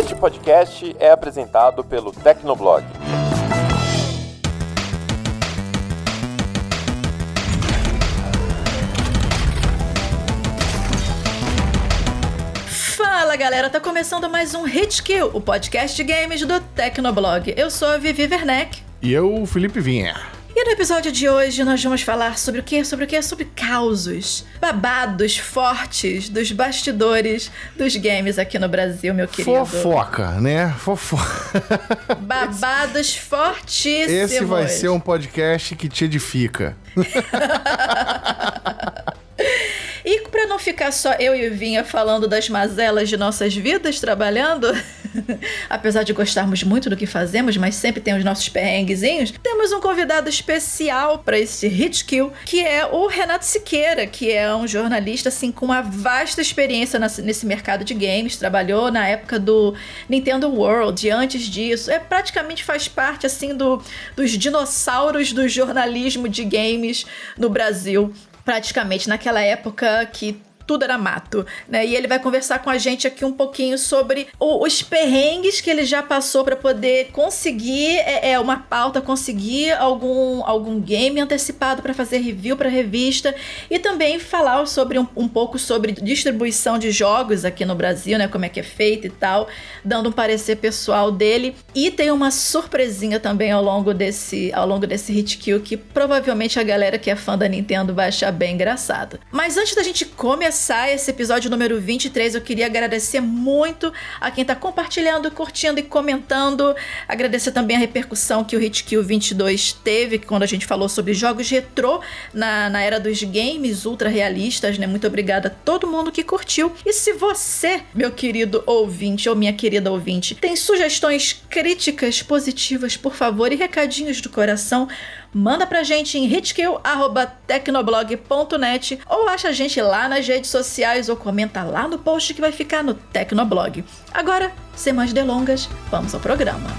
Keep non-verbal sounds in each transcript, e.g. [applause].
Este podcast é apresentado pelo Tecnoblog. Fala galera, tá começando mais um Hit Kill, o podcast de games do Tecnoblog. Eu sou a Vivi Werneck. E eu, Felipe Vinha. E no episódio de hoje nós vamos falar sobre o quê? Sobre o quê? Sobre causos, babados fortes dos bastidores dos games aqui no Brasil, meu querido. Fofoca, né? Fofoca. [laughs] Babados fortíssimos. Esse vai ser um podcast que te edifica. [laughs] E para não ficar só eu e o Vinha falando das mazelas de nossas vidas trabalhando, [laughs] apesar de gostarmos muito do que fazemos, mas sempre tem os nossos perrenguezinhos, temos um convidado especial para esse Hit Kill, que é o Renato Siqueira, que é um jornalista assim com uma vasta experiência nesse mercado de games, trabalhou na época do Nintendo World e antes disso, é praticamente faz parte assim do, dos dinossauros do jornalismo de games no Brasil praticamente naquela época que tudo era mato, né? E ele vai conversar com a gente aqui um pouquinho sobre o, os perrengues que ele já passou para poder conseguir é, é, uma pauta, conseguir algum, algum game antecipado para fazer review para revista e também falar sobre um, um, pouco sobre distribuição de jogos aqui no Brasil, né? Como é que é feito e tal, dando um parecer pessoal dele. E tem uma surpresinha também ao longo desse ao longo desse hit kill que provavelmente a galera que é fã da Nintendo vai achar bem engraçado. Mas antes da gente começar começar esse episódio número 23, eu queria agradecer muito a quem está compartilhando, curtindo e comentando. Agradecer também a repercussão que o Hitkill 22 teve quando a gente falou sobre jogos retrô na, na era dos games ultra realistas, né? Muito obrigada a todo mundo que curtiu. E se você, meu querido ouvinte ou minha querida ouvinte, tem sugestões críticas positivas, por favor, e recadinhos do coração, manda pra gente em hitkill.tecnoblog.net ou acha a gente lá nas redes sociais ou comenta lá no post que vai ficar no Tecnoblog. Agora, sem mais delongas, vamos ao programa.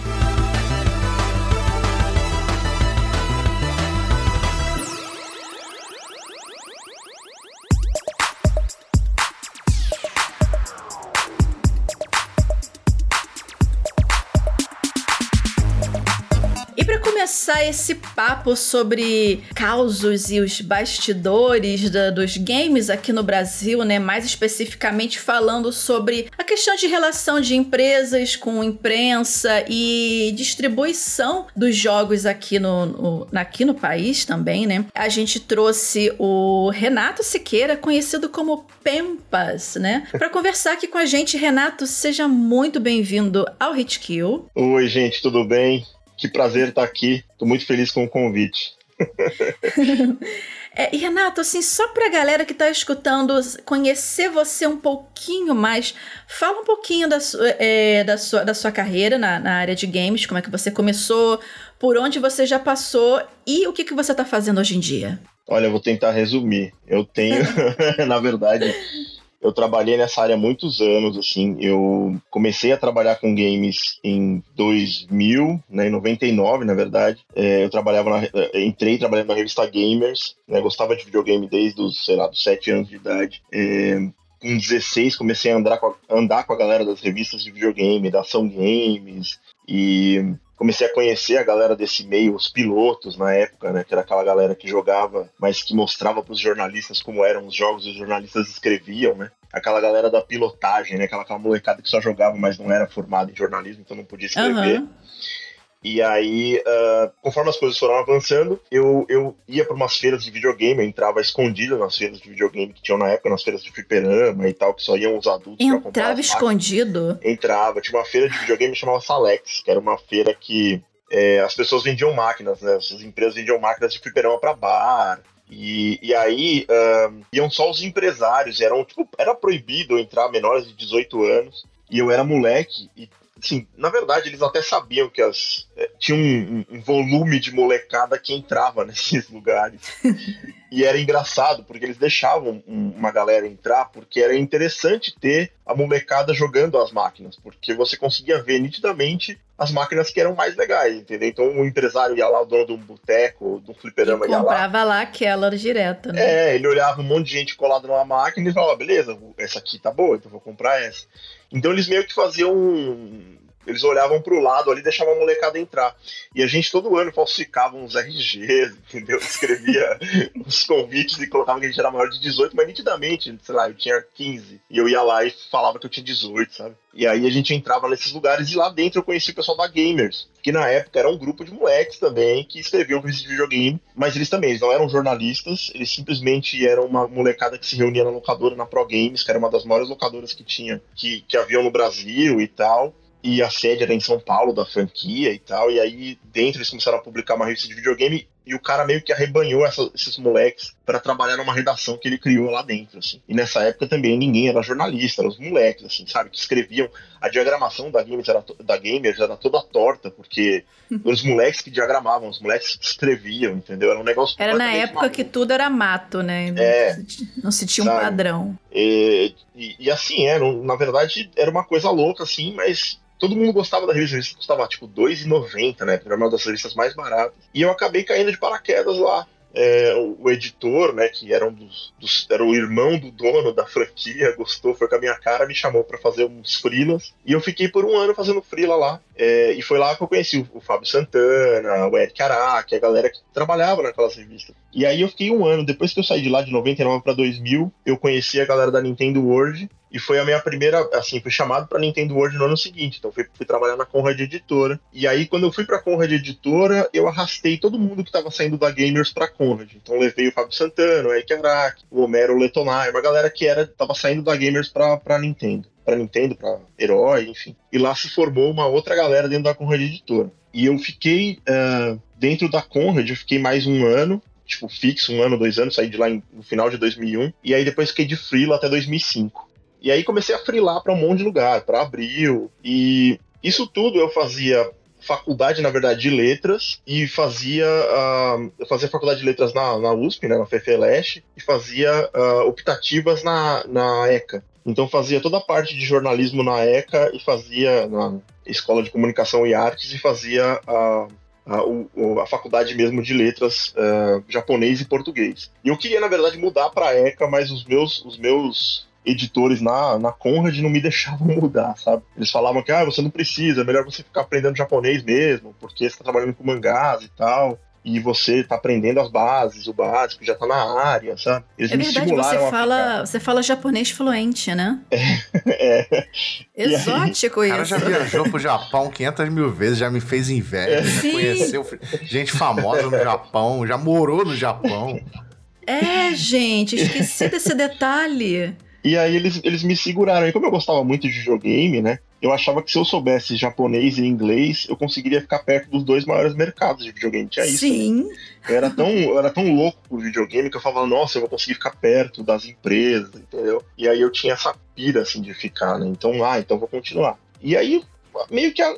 Esse papo sobre causos e os bastidores da, dos games aqui no Brasil, né? Mais especificamente falando sobre a questão de relação de empresas com imprensa e distribuição dos jogos aqui no, no, aqui no país também, né? A gente trouxe o Renato Siqueira, conhecido como Pempas, né? Para conversar aqui com a gente, Renato, seja muito bem-vindo ao Hitkill. Oi, gente, tudo bem? Que prazer estar aqui. Estou muito feliz com o convite. [laughs] é, e Renato, assim, só para a galera que está escutando conhecer você um pouquinho mais, fala um pouquinho da, sua, é, da, sua, da sua carreira na, na área de games, como é que você começou, por onde você já passou e o que, que você está fazendo hoje em dia. Olha, eu vou tentar resumir. Eu tenho, [laughs] [laughs] na verdade, eu trabalhei nessa área há muitos anos, assim, eu comecei a trabalhar com games em 2000, né, em 99, na verdade, é, eu trabalhava na, é, entrei trabalhando na revista Gamers, né, gostava de videogame desde os, sei lá, dos 7 anos de idade, é, com 16 comecei a andar com a, andar com a galera das revistas de videogame, da Ação Games, e comecei a conhecer a galera desse meio, os pilotos na época, né, que era aquela galera que jogava, mas que mostrava para os jornalistas como eram os jogos, os jornalistas escreviam, né? Aquela galera da pilotagem, né? Aquela, aquela molecada que só jogava, mas não era formada em jornalismo, então não podia escrever. Uhum. E aí, uh, conforme as coisas foram avançando, eu, eu ia para umas feiras de videogame, eu entrava escondido nas feiras de videogame que tinham na época, nas feiras de fliperama e tal, que só iam os adultos Entrava escondido? Entrava. Tinha uma feira de videogame que chamava Salex, que era uma feira que é, as pessoas vendiam máquinas, né? As empresas vendiam máquinas de fliperama para bar. E, e aí uh, iam só os empresários, eram, tipo, era proibido entrar menores de 18 anos. E eu era moleque e Sim, na verdade, eles até sabiam que as, é, tinha um, um, volume de molecada que entrava [laughs] nesses lugares. e era engraçado, porque eles deixavam uma galera entrar, porque era interessante ter a molecada jogando as máquinas, porque você conseguia ver nitidamente as máquinas que eram mais legais, entendeu? Então o empresário ia lá, o dono de um boteco, de um fliperama ia lá. comprava lá aquela direto, né? É, ele olhava um monte de gente colada numa máquina e falava, beleza, essa aqui tá boa, então vou comprar essa. Então eles meio que faziam eles olhavam pro lado ali e deixavam a molecada entrar. E a gente todo ano falsificava uns RGs, entendeu? [laughs] Escrevia [laughs] os convites e colocava que a gente era maior de 18, mas nitidamente, sei lá, eu tinha 15. E eu ia lá e falava que eu tinha 18, sabe? E aí a gente entrava nesses lugares e lá dentro eu conheci o pessoal da Gamers, que na época era um grupo de moleques também que escreviam revistas de videogame, mas eles também, eles não eram jornalistas, eles simplesmente eram uma molecada que se reunia na locadora, na Pro Games, que era uma das maiores locadoras que tinha, que, que haviam no Brasil e tal e a sede era em São Paulo da franquia e tal. E aí dentro eles começaram a publicar uma revista de videogame e o cara meio que arrebanhou essa, esses moleques para trabalhar numa redação que ele criou lá dentro, assim. E nessa época também ninguém era jornalista, eram os moleques, assim, sabe, que escreviam. A diagramação da Gamers era, da Gamers era toda torta, porque [laughs] os moleques que diagramavam, os moleques que escreviam, entendeu? Era um negócio Era na época maluco. que tudo era mato, né? É, não se tinha um sabe? padrão. E, e, e assim, era, é, na verdade, era uma coisa louca, assim, mas todo mundo gostava da revista, a revista custava tipo R$2,90, né? Era uma das revistas mais baratas. E eu acabei caindo de paraquedas lá é, o, editor, né, que era um dos, dos, era o irmão do dono da franquia, gostou, foi com a minha cara, me chamou para fazer uns frilas e eu fiquei por um ano fazendo frila lá. É, e foi lá que eu conheci o, o Fábio Santana, o Eric Araque, a galera que trabalhava naquelas revistas. E aí eu fiquei um ano, depois que eu saí de lá de 99 para 2000, eu conheci a galera da Nintendo World e foi a minha primeira, assim, fui chamado para Nintendo World no ano seguinte. Então fui, fui trabalhar na Conrad Editora. E aí, quando eu fui pra Conrad Editora, eu arrastei todo mundo que tava saindo da Gamers pra Conrad. Então levei o Fábio Santana, o Eric Arak, o Homero Letonai, uma galera que era, tava saindo da Gamers pra, pra Nintendo. Pra Nintendo, pra Herói, enfim. E lá se formou uma outra galera dentro da Conrad Editora. E eu fiquei uh, dentro da Conrad, eu fiquei mais um ano tipo, fixo, um ano, dois anos, saí de lá em, no final de 2001, e aí depois fiquei de freela até 2005. E aí comecei a frilar para um monte de lugar, para Abril. E isso tudo eu fazia faculdade, na verdade, de letras e fazia, uh, eu fazia faculdade de letras na, na USP, né, na FFLeste, e fazia uh, optativas na, na ECA. Então fazia toda a parte de jornalismo na ECA e fazia na Escola de Comunicação e Artes e fazia a, a, a faculdade mesmo de letras uh, japonês e português. E eu queria, na verdade, mudar para a ECA, mas os meus, os meus editores na, na Conrad não me deixavam [laughs] mudar, sabe? Eles falavam que ah, você não precisa, é melhor você ficar aprendendo japonês mesmo, porque você tá trabalhando com mangás e tal. E você tá aprendendo as bases, o básico, já tá na área, sabe? Eles é verdade, você fala, você fala japonês fluente, né? [laughs] É. é. Exótico aí, isso. O cara já viajou pro Japão 500 mil vezes, já me fez inveja, é. já conheceu gente famosa no Japão, já morou no Japão. É, gente, esqueci desse detalhe. E aí eles, eles me seguraram. E como eu gostava muito de videogame, né? Eu achava que se eu soubesse japonês e inglês, eu conseguiria ficar perto dos dois maiores mercados de videogame. Tinha isso. Sim. Né? Eu era tão, eu era tão louco por videogame que eu falava, nossa, eu vou conseguir ficar perto das empresas, entendeu? E aí eu tinha essa pira, assim, de ficar, né? Então, ah, então vou continuar. E aí meio que a,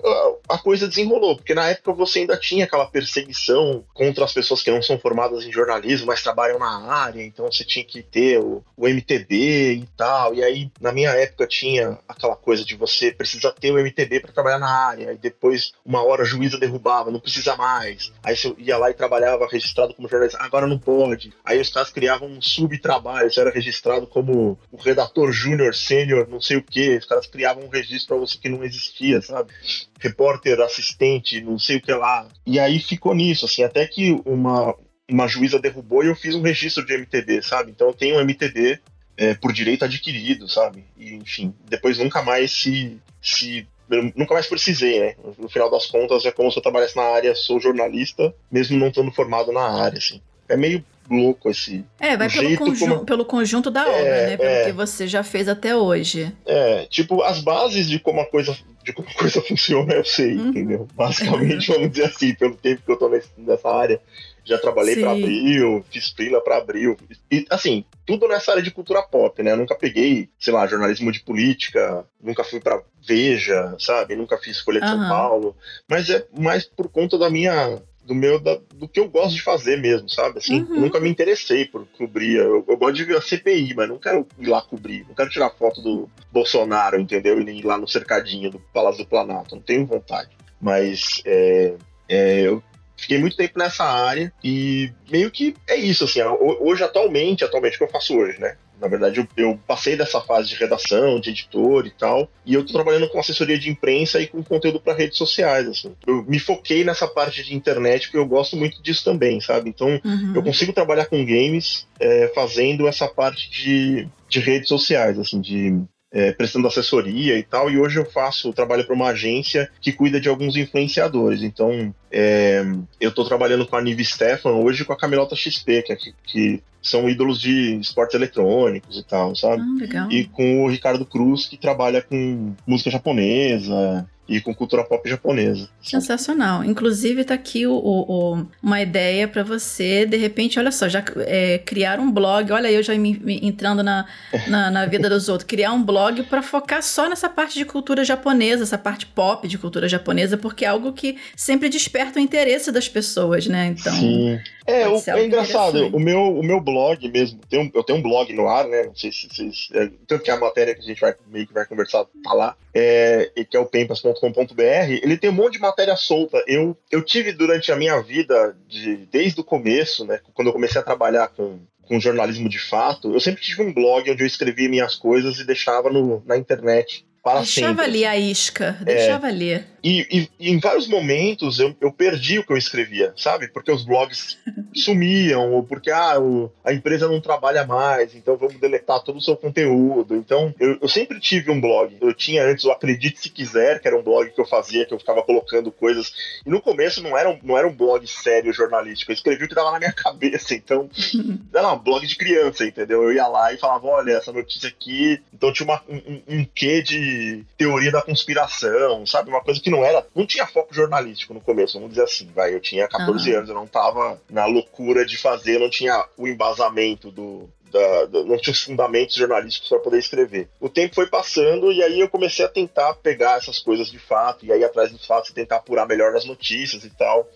a, coisa desenrolou, porque na época você ainda tinha aquela perseguição contra as pessoas que não são formadas em jornalismo, mas trabalham na área, então você tinha que ter o, o MTB e tal. E aí, na minha época, tinha aquela coisa de você precisa ter o MTB para trabalhar na área, e depois, uma hora, a juíza derrubava, não precisa mais. Aí você ia lá e trabalhava registrado como jornalista, agora não pode. Aí os caras criavam um subtrabalho, você era registrado como o redator júnior, sênior, não sei o que. Os caras criavam um registro para você que não existia sabe? Repórter, assistente, não sei o que lá. E aí ficou nisso, assim, até que uma, uma juíza derrubou e eu fiz um registro de MTB, sabe? Então eu tenho um MTB é, por direito adquirido, sabe? E, enfim, depois nunca mais se. se nunca mais precisei, né? No final das contas, é como se eu trabalhasse na área, sou jornalista, mesmo não estando formado na área, assim. É meio louco esse. É, vai pelo, conju como... pelo conjunto da é, obra, né? Pelo é, que você já fez até hoje. É, tipo, as bases de como a coisa, de como a coisa [laughs] funciona, eu sei, uhum. entendeu? Basicamente, vamos dizer assim, pelo tempo que eu tô nessa área. Já trabalhei para Abril, fiz freela para Abril. E, assim, tudo nessa área de cultura pop, né? Eu nunca peguei, sei lá, jornalismo de política, nunca fui para Veja, sabe? Nunca fiz Folha de uhum. São Paulo. Mas é mais por conta da minha do meu da, do que eu gosto de fazer mesmo, sabe? Assim, uhum. nunca me interessei por cobrir. Eu, eu, gosto de ver a CPI, mas não quero ir lá cobrir. Não quero tirar foto do Bolsonaro, entendeu? E nem ir lá no cercadinho do Palácio do Planalto. Não tenho vontade. Mas é, é, eu fiquei muito tempo nessa área e meio que é isso, assim. Hoje, atualmente, atualmente, o que eu faço hoje, né? Na verdade, eu, eu, passei dessa fase de redação, de editor e tal, e eu tô trabalhando com assessoria de imprensa e com conteúdo para redes sociais, assim. Eu me foquei nessa parte de internet porque eu gosto muito disso também, sabe? Então, uhum. eu consigo trabalhar com games é, fazendo essa parte de, de redes sociais, assim, de é, prestando assessoria e tal, e hoje eu faço, trabalho para uma agência que cuida de alguns influenciadores. Então, é, eu estou trabalhando com a Nive Stefan hoje com a Camilota XP, que, é que são ídolos de esportes eletrônicos e tal, sabe? Ah, e com o Ricardo Cruz, que trabalha com música japonesa, e com cultura pop japonesa. Sensacional. Inclusive, tá aqui o, o uma ideia para você, de repente, olha só, já é, criar um blog, olha eu já me, me entrando na, na, na, vida dos outros, criar um blog para focar só nessa parte de cultura japonesa, essa parte pop de cultura japonesa, porque é algo que sempre desperta o interesse das pessoas, né? Então. Sim. É, o, é engraçado, o meu, o meu blog mesmo, tem um, eu tenho um blog no ar, né? Não sei se vocês. É, tanto que a matéria que a gente vai meio que vai conversar tá lá, é, que é o pempas.com.br, ele tem um monte de matéria solta. Eu, eu tive durante a minha vida, de, desde o começo, né? Quando eu comecei a trabalhar com, com jornalismo de fato, eu sempre tive um blog onde eu escrevia minhas coisas e deixava no, na internet para deixava sempre. ali a isca, deixava é, ali. E, e, e, em vários momentos eu, eu perdi o que eu escrevia, sabe? Porque os blogs [laughs] sumiam, ou porque ah, o, a empresa não trabalha mais, então vamos deletar todo o seu conteúdo. Então, eu, eu sempre tive um blog. Eu tinha antes o Acredite Se Quiser, que era um blog que eu fazia, que eu ficava colocando coisas. E no começo não era um, não era um blog sério jornalístico, eu escrevia o que dava na minha [laughs] cabeça. Então, [laughs] era um blog de criança, entendeu? Eu ia lá e falava: olha, essa notícia aqui. Então tinha uma, um, um quê de teoria da conspiração, sabe? Uma coisa que não era. Não tinha foco jornalístico no começo, vamos dizer assim, vai. Eu tinha 14 uhum. anos, eu não tava na loucura de fazer, não tinha o embasamento do, da, da, não tinha os fundamentos jornalísticos para poder escrever. O tempo foi passando e aí eu comecei a tentar pegar essas coisas de fato, e aí atrás dos fatos e tentar apurar melhor nas notícias e tal.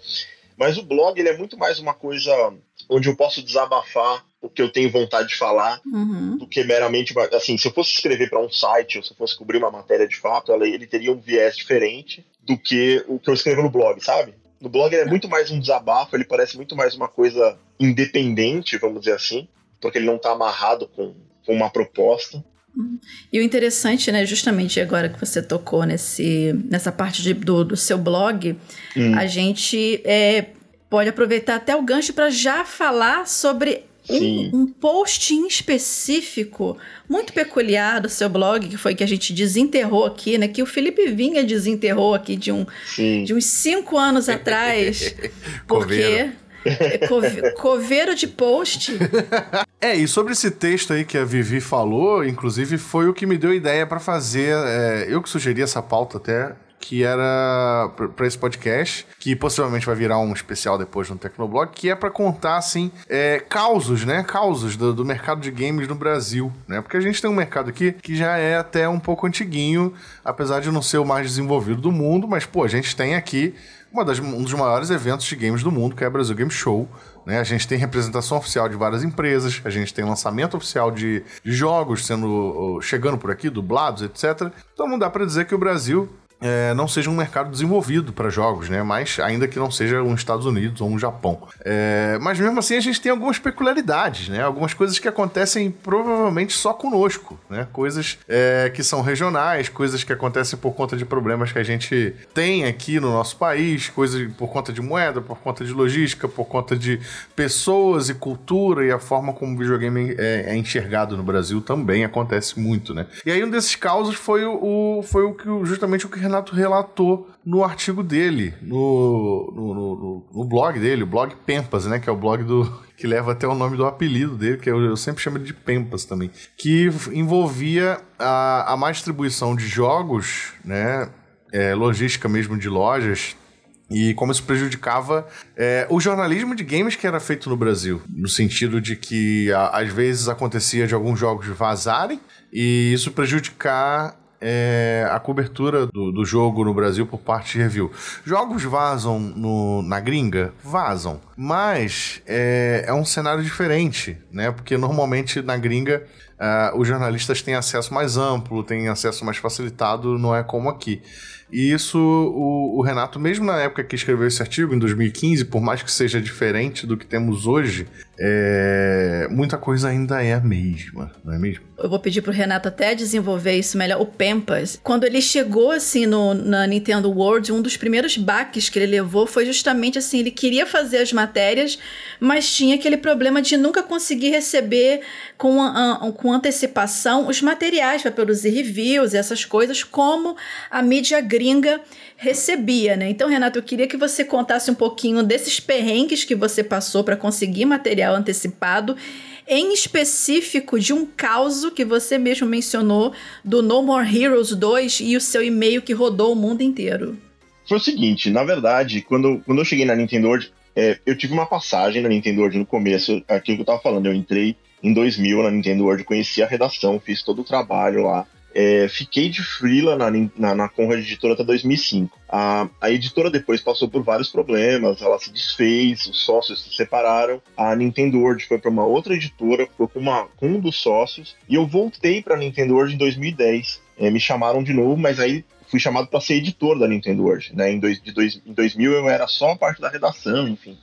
Mas o blog ele é muito mais uma coisa onde eu posso desabafar o que eu tenho vontade de falar uhum. do que meramente assim se eu fosse escrever para um site ou se eu fosse cobrir uma matéria de fato ela, ele teria um viés diferente do que o que eu escrevo no blog sabe no blog ele é muito mais um desabafo ele parece muito mais uma coisa independente vamos dizer assim porque ele não está amarrado com, com uma proposta uhum. e o interessante, né, justamente agora que você tocou nesse, nessa parte de, do, do seu blog, hum. a gente é, pode aproveitar até o gancho para já falar sobre um, um, post em específico, muito peculiar do seu blog, que foi que a gente desenterrou aqui, né? Que o Felipe Vinha desenterrou aqui de, um, de uns cinco anos [laughs] atrás. porque. É, coveiro de post. [laughs] É, e sobre esse texto aí que a Vivi falou, inclusive foi o que me deu ideia para fazer. É, eu que sugeri essa pauta até que era para esse podcast, que possivelmente vai virar um especial depois no Tecnoblog, que é para contar, assim, é, causos, né? Causos do, do, mercado de games no Brasil, né? Porque a gente tem um mercado aqui que já é até um pouco antiguinho, apesar de não ser o mais desenvolvido do mundo, mas, pô, a gente tem aqui das, um dos maiores eventos de games do mundo, que é a Brasil Game Show, né? A gente tem representação oficial de várias empresas, a gente tem lançamento oficial de, de jogos sendo chegando por aqui, dublados, etc. Então não dá para dizer que o Brasil é, não seja um mercado desenvolvido para jogos, né? Mas ainda que não seja um Estados Unidos ou um Japão. É, mas mesmo assim a gente tem algumas peculiaridades, né? Algumas coisas que acontecem provavelmente só conosco, né? Coisas é, que são regionais, coisas que acontecem por conta de problemas que a gente tem aqui no nosso país, coisas por conta de moeda, por conta de logística, por conta de pessoas e cultura e a forma como o videogame é, é enxergado no Brasil também acontece muito, né? E aí um desses causos foi o, foi o que justamente o que Renato relatou no artigo dele, no, no, no, no, blog dele, o blog Pempas, né? Que é o blog do. que leva até o nome do apelido dele, que eu, eu sempre chamo de Pempas também. Que envolvia a, a má distribuição de jogos, né? É, logística mesmo de lojas, e como isso prejudicava é, o jornalismo de games que era feito no Brasil. No sentido de que a, às vezes acontecia de alguns jogos vazarem e isso prejudicar é, a cobertura do, do, jogo no Brasil por parte de review. Jogos vazam no, na gringa? Vazam. Mas é, é, um cenário diferente, né? Porque normalmente na gringa uh, os jornalistas têm acesso mais amplo, têm acesso mais facilitado, não é como aqui. E isso, o, o, Renato, mesmo na época que escreveu esse artigo, em 2015, por mais que seja diferente do que temos hoje, é... muita coisa ainda é a mesma, não é mesmo? Eu vou pedir pro Renato até desenvolver isso melhor. O Pempas, quando ele chegou assim no, na Nintendo World, um dos primeiros baques que ele levou foi justamente assim: ele queria fazer as matérias, mas tinha aquele problema de nunca conseguir receber com, a, com antecipação os materiais para produzir reviews e essas coisas, como a mídia gringa recebia, né? Então, Renato, eu queria que você contasse um pouquinho desses perrengues que você passou para conseguir material antecipado, em específico de um caso que você mesmo mencionou do No More Heroes 2 e o seu e-mail que rodou o mundo inteiro. Foi o seguinte, na verdade, quando, quando eu cheguei na Nintendo World, é, eu tive uma passagem na Nintendo World no começo, aquilo que eu tava falando, eu entrei em 2000 na Nintendo World, conheci a redação, fiz todo o trabalho lá, é, fiquei de freela na, na, na Conrad Editora até 2005. A, a editora depois passou por vários problemas, ela se desfez, os sócios se separaram. A Nintendo World foi para uma outra editora, ficou com, uma, com um dos sócios. E eu voltei para a Nintendo World em 2010. É, me chamaram de novo, mas aí fui chamado para ser editor da Nintendo World. Né? Em, dois, de dois, em 2000 eu era só parte da redação, enfim.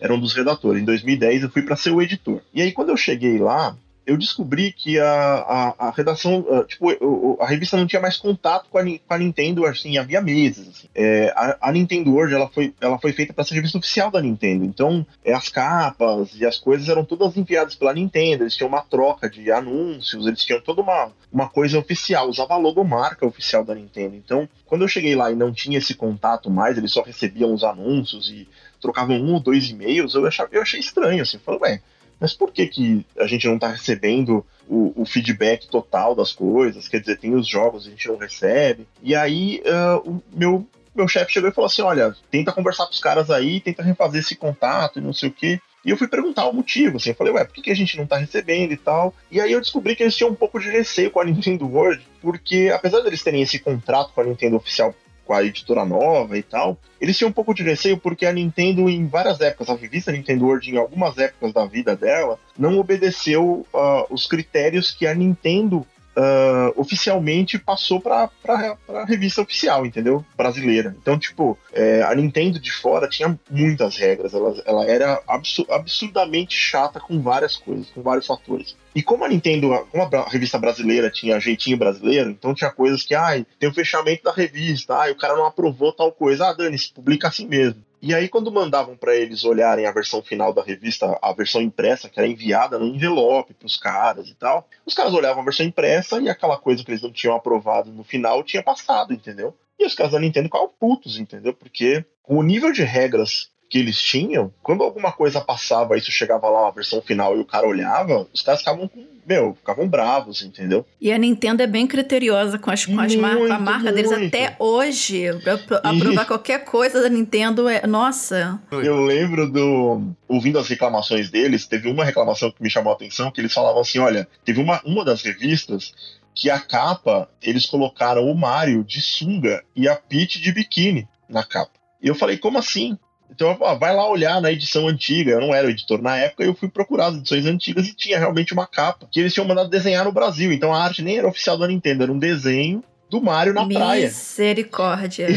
Era um dos redatores. Em 2010 eu fui para ser o editor. E aí quando eu cheguei lá, eu descobri que a, a, a redação, uh, tipo, a revista não tinha mais contato com a, com a Nintendo, assim, havia meses. Assim. É, a, a, Nintendo World, ela foi, ela foi feita para ser revista oficial da Nintendo, então é, as capas e as coisas eram todas enviadas pela Nintendo, eles tinham uma troca de anúncios, eles tinham toda uma, uma coisa oficial, usava a logomarca oficial da Nintendo. Então, quando eu cheguei lá e não tinha esse contato mais, eles só recebiam os anúncios e trocavam um ou dois e-mails, eu, eu achei estranho, assim, falei, ué, mas por que, que a gente não está recebendo o, o, feedback total das coisas? Quer dizer, tem os jogos a gente não recebe. E aí uh, o meu, meu chefe chegou e falou assim: olha, tenta conversar com os caras aí, tenta refazer esse contato e não sei o quê. E eu fui perguntar o motivo, assim, eu falei, ué, por que, que a gente não tá recebendo e tal? E aí eu descobri que eles tinham um pouco de receio com a Nintendo World, porque apesar deles terem esse contrato com a Nintendo oficial com a editora nova e tal, eles tinham um pouco de receio porque a Nintendo, em várias épocas, a revista Nintendo World, em algumas épocas da vida dela, não obedeceu uh, os critérios que a Nintendo uh, oficialmente passou para a revista oficial, entendeu? Brasileira. Então, tipo, é, a Nintendo de fora tinha muitas regras, ela, ela era absurdamente chata com várias coisas, com vários fatores. E como a Nintendo, como a revista brasileira tinha jeitinho brasileiro, então tinha coisas que, ai, tem o fechamento da revista, ai, o cara não aprovou tal coisa, ah, Dani, publica assim mesmo. E aí, quando mandavam para eles olharem a versão final da revista, a versão impressa, que era enviada no envelope para os caras e tal, os caras olhavam a versão impressa e aquela coisa que eles não tinham aprovado no final tinha passado, entendeu? E os caras da Nintendo ficavam putos, entendeu? Porque o nível de regras que eles tinham, quando alguma coisa passava, isso chegava lá a versão final e o cara olhava, os caras ficavam com, meu, ficavam bravos, entendeu? E a Nintendo é bem criteriosa com, as, com as marcas, a marca muito. deles até hoje. Aprovar e... qualquer coisa da Nintendo é. Nossa. Eu lembro do. Ouvindo as reclamações deles, teve uma reclamação que me chamou a atenção, que eles falavam assim: olha, teve uma, uma das revistas que a capa, eles colocaram o Mario de sunga e a Peach de biquíni na capa. E eu falei, como assim? Então, vai lá olhar na edição antiga. Eu não era o editor na época, eu fui procurar as edições antigas e tinha realmente uma capa que eles tinham mandado desenhar no Brasil. Então a arte nem era oficial da Nintendo, era um desenho do Mario na praia. Misericórdia.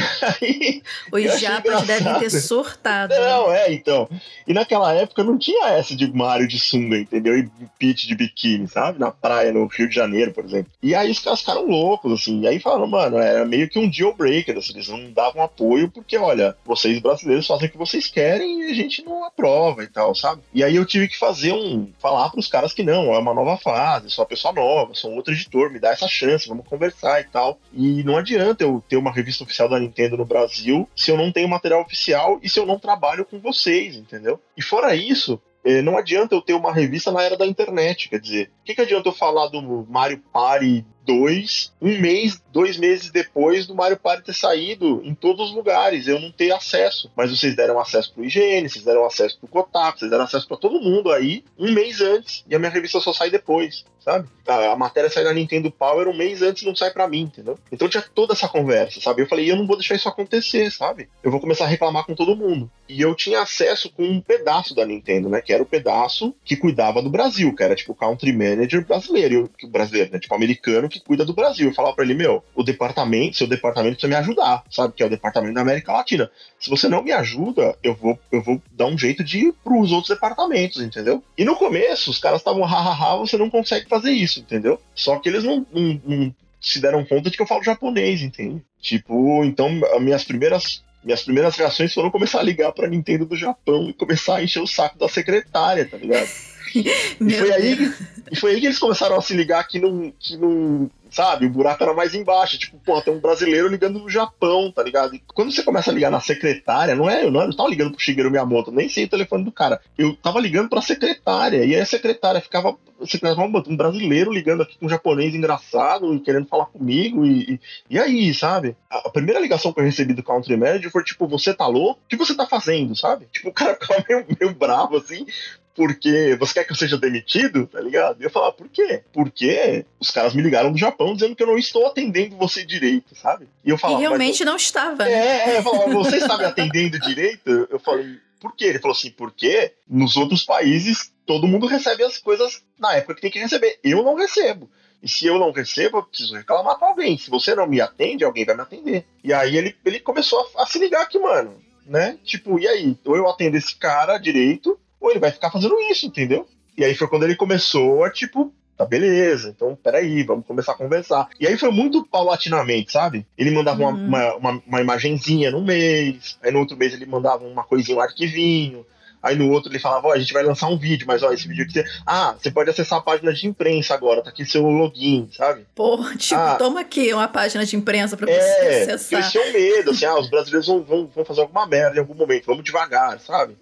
Os japas devem ter surtado. Não, é, então. E naquela época não tinha essa de Mario de sunga, entendeu? E Peach de biquíni, sabe? Na praia, no Rio de Janeiro, por exemplo. E aí os caras ficaram loucos, assim. E aí falaram, mano, era meio que um deal breaker, assim, eles não davam apoio porque, olha, vocês brasileiros fazem o que vocês querem e a gente não aprova e tal, sabe? E aí eu tive que fazer um. falar pros caras que não, é uma nova fase, sou uma pessoa nova, sou um outro editor, me dá essa chance, vamos conversar e tal. E não adianta eu ter uma revista oficial da Nintendo no Brasil se eu não tenho material oficial e se eu não trabalho com vocês, entendeu? E fora isso, é, não adianta eu ter uma revista na era da internet, quer dizer, o que, que adianta eu falar do Mario Party 2, um mês, dois meses depois do Mario Party ter saído em todos os lugares, eu não ter acesso. Mas vocês deram acesso pro IGN, vocês deram acesso pro Kotaku, vocês deram acesso para todo mundo aí um mês antes, e a minha revista só sai depois sabe? A, a, matéria sai na Nintendo Power um mês antes não sai para mim, entendeu? Então tinha toda essa conversa, sabe? Eu falei, eu não vou deixar isso acontecer, sabe? Eu vou começar a reclamar com todo mundo. E eu tinha acesso com um pedaço da Nintendo, né? Que era o pedaço que cuidava do Brasil, que era tipo o country manager brasileiro, brasileiro, né? Tipo americano que cuida do Brasil. Eu falava para ele, meu, o departamento, seu departamento precisa me ajudar, sabe? Que é o departamento da América Latina. Se você não me ajuda, eu vou, eu vou dar um jeito de ir pros outros departamentos, entendeu? E no começo, os caras estavam hahaha, você não consegue fazer isso, entendeu? Só que eles não, não, não se deram conta de que eu falo japonês, entende? Tipo, então, minhas primeiras minhas primeiras reações foram começar a ligar pra Nintendo do Japão e começar a encher o saco da secretária, tá ligado? [laughs] e, foi aí, e foi aí que eles começaram a se ligar que não, que não, sabe? O buraco era mais embaixo. Tipo, pô, tem um brasileiro ligando no Japão, tá ligado? E quando você começa a ligar na secretária, não é, eu não, eu não tava ligando pro Shigeru Miyamoto, nem sei o telefone do cara. Eu tava ligando pra secretária, e aí a secretária ficava. Secretária, um brasileiro ligando aqui com um japonês engraçado e querendo falar comigo, e, e, e aí, sabe? A, a, primeira ligação que eu recebi do Country Manager foi tipo, você tá louco? O que você tá fazendo, sabe? Tipo, o cara ficava [laughs] meio, meio bravo assim, porque você quer que eu seja demitido, tá ligado? E eu falava, por quê? Porque os caras me ligaram do Japão dizendo que eu não estou atendendo você direito, sabe? E eu falava. E realmente não estava, né? É, é eu falava, você está me atendendo direito? Eu falei, por quê? Ele falou assim, porque nos outros países todo mundo recebe as coisas na época que tem que receber. Eu não recebo. E se eu não recebo, eu preciso reclamar com alguém. Se você não me atende, alguém vai me atender. E aí ele, ele começou a, a se ligar aqui, mano. Né? Tipo, e aí? Ou eu atendo esse cara direito, ou ele vai ficar fazendo isso, entendeu? E aí foi quando ele começou a, tipo, tá beleza, então peraí, vamos começar a conversar. E aí foi muito paulatinamente, sabe? Ele mandava uhum. uma, uma, uma, imagenzinha no mês, aí no outro mês ele mandava uma coisinha, um arquivinho. Aí no outro ele falava, ó, a gente vai lançar um vídeo, mas ó, esse vídeo aqui. Você... Ah, você pode acessar a página de imprensa agora, tá aqui seu login, sabe? Pô, tipo, ah, toma aqui uma página de imprensa pra você é, acessar. Eles tinham medo, assim, ah, os brasileiros vão, vão, vão fazer alguma merda em algum momento, vamos devagar, sabe?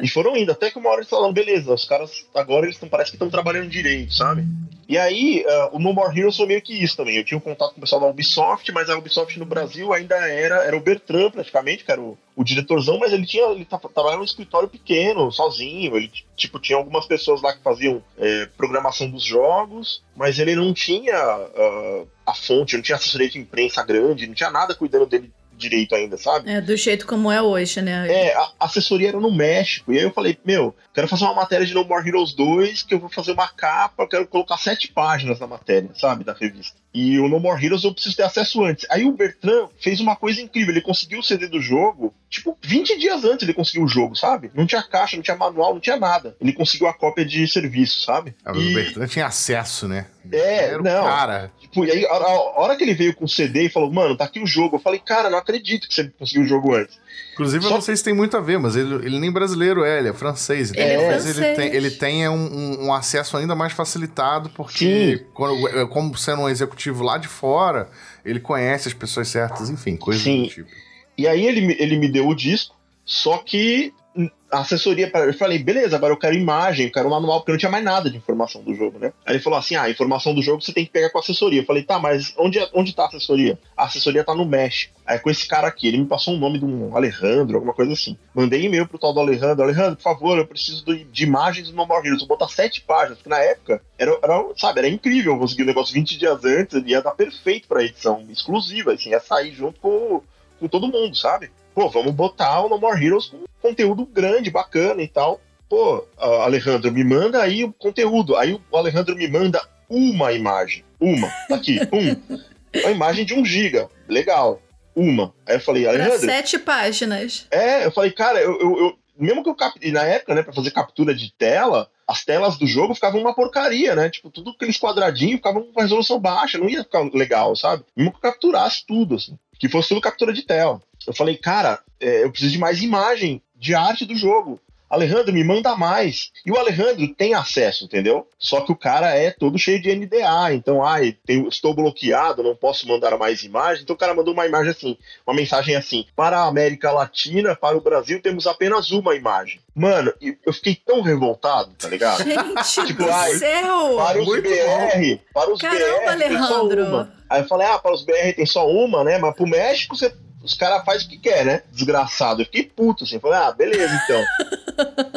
E foram indo, até que uma hora eles falaram, beleza, os caras agora eles tão, parece que estão trabalhando direito, sabe? E aí, uh, o No More Heroes foi meio que isso também. Eu tinha um contato com o pessoal da Ubisoft, mas a Ubisoft no Brasil ainda era, era o Bertrand, praticamente, que era o, o diretorzão, mas ele tinha. Ele trabalhava num escritório pequeno, sozinho. Ele, tipo, tinha algumas pessoas lá que faziam é, programação dos jogos, mas ele não tinha uh, a fonte, não tinha assessoria de imprensa grande, não tinha nada cuidando dele direito ainda, sabe? É, do jeito como é hoje, né? É, a assessoria era no México. E aí eu falei, meu, quero fazer uma matéria de No More Heroes 2, que eu vou fazer uma capa, quero colocar sete páginas na matéria, sabe? Da revista. E o No More Heroes eu preciso ter acesso antes. Aí o Bertrand fez uma coisa incrível, ele conseguiu o CD do jogo, tipo, 20 dias antes ele conseguiu o jogo, sabe? Não tinha caixa, não tinha manual, não tinha nada. Ele conseguiu a cópia de serviço, sabe? Ah, e... O Bertrand tinha acesso, né? É, Era não. Cara. E aí, a, a, hora que ele veio com o CD e falou, mano, tá aqui o jogo, eu falei, cara, não acredito que você conseguiu o jogo antes. Inclusive, Só... eu não sei se tem muito a ver, mas ele, ele nem brasileiro é, ele é francês. Então, ele é francês. ele tem, ele tem um, um, um acesso ainda mais facilitado, porque quando, é, como sendo um executivo lá de fora, ele conhece as pessoas certas, enfim, coisas Sim. do tipo. E aí ele, ele me deu o disco, só que a assessoria para eu falei, beleza, agora eu quero imagem, eu quero manual, porque não tinha mais nada de informação do jogo, né? Aí ele falou assim: ah, a informação do jogo você tem que pegar com a assessoria. Eu falei, tá, mas onde, é, onde tá a assessoria? A assessoria tá no México. Aí com esse cara aqui, ele me passou o um nome de um Alejandro, alguma coisa assim. Mandei e-mail pro tal do Alejandro, Alejandro, por favor, eu preciso de, de imagens do No More Heroes. Vou botar sete páginas, porque na época era, era, sabe, era incrível. Eu consegui o um negócio 20 dias antes, ia dar perfeito pra edição exclusiva, assim, ia sair junto com, com todo mundo, sabe? Pô, vamos botar o No More Heroes com conteúdo grande, bacana e tal. Pô, Alejandro, me manda aí o conteúdo. Aí o Alejandro me manda uma imagem. Uma. Tá aqui, [laughs] um. Uma imagem de um giga. Legal. Uma. Aí eu falei, Alejandro. Pra sete páginas. É, eu falei, cara, eu, eu, eu mesmo que eu na época, né, pra fazer captura de tela, as telas do jogo ficavam uma porcaria, né? Tipo, tudo aqueles quadradinhos ficavam com resolução baixa, não ia ficar legal, sabe? Mesmo que eu capturasse tudo, assim. Que fosse tudo captura de tela. Eu falei, cara, é, eu preciso de mais imagem de arte do jogo. Alejandro, me manda mais. E o Alejandro tem acesso, entendeu? Só que o cara é todo cheio de NDA. Então, ai, tem, estou bloqueado, não posso mandar mais imagens. Então o cara mandou uma imagem assim, uma mensagem assim: para a América Latina, para o Brasil, temos apenas uma imagem. Mano, eu fiquei tão revoltado, tá ligado? [laughs] Gente tipo, do ai, céu! Para os Muito BR, bom. para os Caramba, BR, Alejandro. Aí eu falei, ah, para os BR tem só uma, né? Mas pro México você os caras fazem o que quer, né? Desgraçado. Eu fiquei puto, assim. Falei, ah, beleza, então.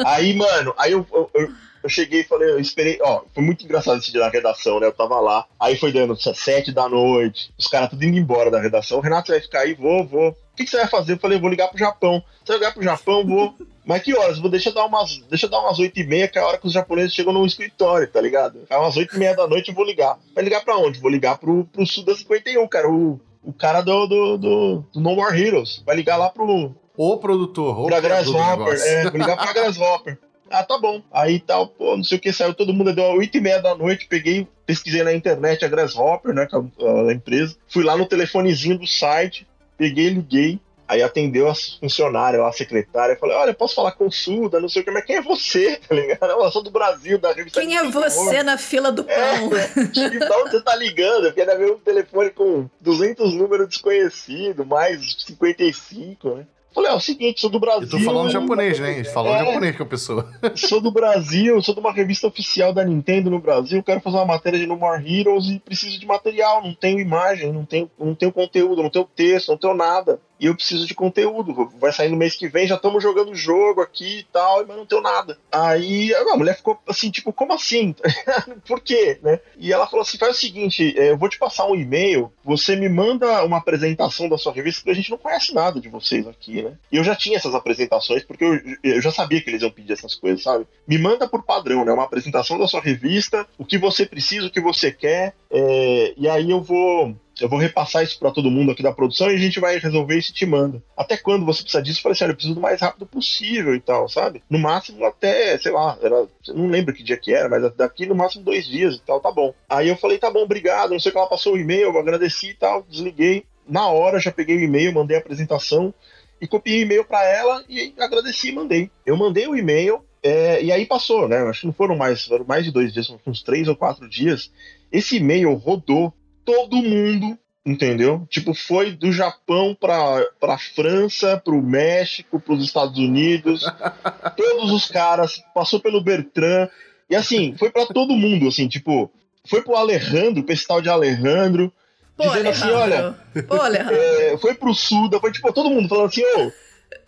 [laughs] aí, mano, aí eu, eu, eu, eu, cheguei e falei, eu esperei. Ó, foi muito engraçado esse dia na redação, né? Eu tava lá. Aí foi dando sete da noite, os caras tudo indo embora da redação. O Renato vai ficar aí, vou, vou. O que, que você vai fazer? Eu falei, vou ligar pro Japão. Você vai ligar pro Japão, vou. Mas que horas? Vou deixa dar umas, deixa dar umas 8 e meia, que é a hora que os japoneses chegam no escritório, tá ligado? É umas 8 e meia da noite eu vou ligar. Vai ligar pra onde? Vou ligar pro, pro sul da 51, cara. O, o cara do, do, do, do, No More Heroes. Vai ligar lá pro. O produtor, o pra Grasshopper. É, vai ligar pra [laughs] Grasshopper. Ah, tá bom. Aí tal, pô, não sei o que, saiu todo mundo, deu 8 e meia da noite, peguei, pesquisei na internet a Grasshopper, né, que é a, a empresa. Fui lá no telefonezinho do site, peguei, liguei. Aí atendeu a funcionária lá, a secretária, falei, olha, posso falar com o Suda, não sei o que, mas quem é você, [laughs] tá ligado? Eu sou do Brasil, da revista Quem é você na fila do é, pão? É, [laughs] então você tá ligando, porque deve haver um telefone com 200 números desconhecidos, mais 55, né? Falei, é o seguinte, sou do Brasil. Eu tô falando japonês, né? Falando é, japonês com a pessoa. [laughs] Sou do Brasil, sou de uma revista oficial da Nintendo no Brasil, quero fazer uma matéria de No More Heroes e preciso de material, não tenho imagem, não tenho, não tenho conteúdo, não tenho texto, não tenho nada e eu preciso de conteúdo. Vai sair no mês que vem, já estamos jogando jogo aqui e tal, mas não tenho nada. Aí a mulher ficou assim, tipo, como assim? [laughs] Por quê? Né? E ela falou assim: faz o seguinte, é, eu vou te passar um e-mail, você me manda uma apresentação da sua revista, porque a gente não conhece nada de vocês aqui, né? E eu já tinha essas apresentações, porque eu, eu já sabia que eles iam pedir essas coisas, sabe? Me manda por padrão, né? Uma apresentação da sua revista, o que você precisa, o que você quer, é, e aí eu vou eu vou repassar isso para todo mundo aqui da produção e a gente vai resolver isso e te manda. Até quando você precisa disso? Eu falei assim, olha, eu preciso do mais rápido possível e tal, sabe? No máximo até, sei lá, era, não lembro que dia que era, mas daqui no máximo dois dias e tal, tá bom. Aí eu falei, tá bom, obrigado, não sei o que ela passou o e-mail, eu agradeci e tal, desliguei. Na hora já peguei o e-mail, mandei a apresentação e copiei o e-mail para ela e agradeci e mandei. Eu mandei o e-mail é, e aí passou, né? Acho que não foram mais, foram mais de dois dias, uns três ou quatro dias. Esse e-mail rodou todo mundo, entendeu? Tipo, foi do Japão para pra França, pro México, pros Estados Unidos. [laughs] todos os caras, passou pelo Bertrand. E assim, foi para todo mundo, assim, tipo, foi pro Alejandro, pro esse tal de Alejandro. Pô, dizendo assim, olha. Pô, é, foi pro Suda, foi tipo, todo mundo falando assim, ô.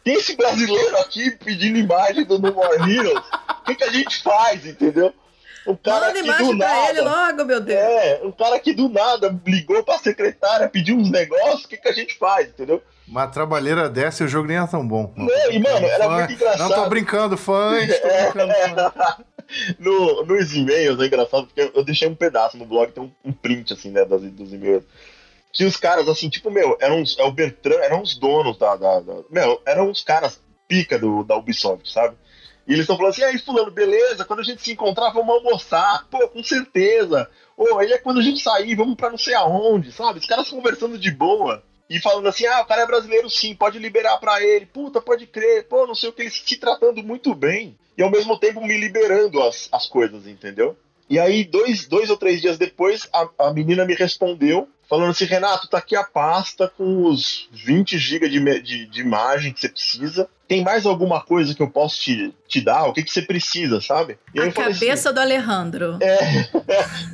Tem esse brasileiro aqui pedindo imagem do No More Heroes. O que, que a gente faz, entendeu? O cara Manda que do nada, ele logo, meu Deus. É, um cara que do nada ligou pra secretária, pediu uns negócios, o que, que a gente faz, entendeu? Uma trabalheira dessa e o jogo nem era tão bom. Não, não e, mano, era fã. muito engraçado. Não, tô brincando, fãs. Tô é. brincando, fã. [laughs] no, nos e-mails é engraçado, porque eu deixei um pedaço no blog, tem um, um print, assim, né, das, dos e-mails. Que os caras, assim, tipo, meu, eram uns, é o Bertrand, eram os donos da, da, da. Meu, eram os caras pica do, da Ubisoft, sabe? E eles estão falando assim, aí, fulano, beleza, quando a gente se encontrar, vamos almoçar. Pô, com certeza. Ou aí é quando a gente sair, vamos pra não sei aonde, sabe? Os caras conversando de boa. E falando assim, ah, o cara é brasileiro sim, pode liberar para ele. Puta, pode crer. Pô, não sei o que, eles se tratando muito bem. E ao mesmo tempo me liberando as, as coisas, entendeu? E aí, dois, dois ou três dias depois, a, a menina me respondeu falando assim, Renato, tá aqui a pasta com os 20 GB de, de, de, imagem que você precisa. Tem mais alguma coisa que eu posso te, te dar? O que, que você precisa, sabe? E a cabeça assim, do Alejandro. [laughs] É,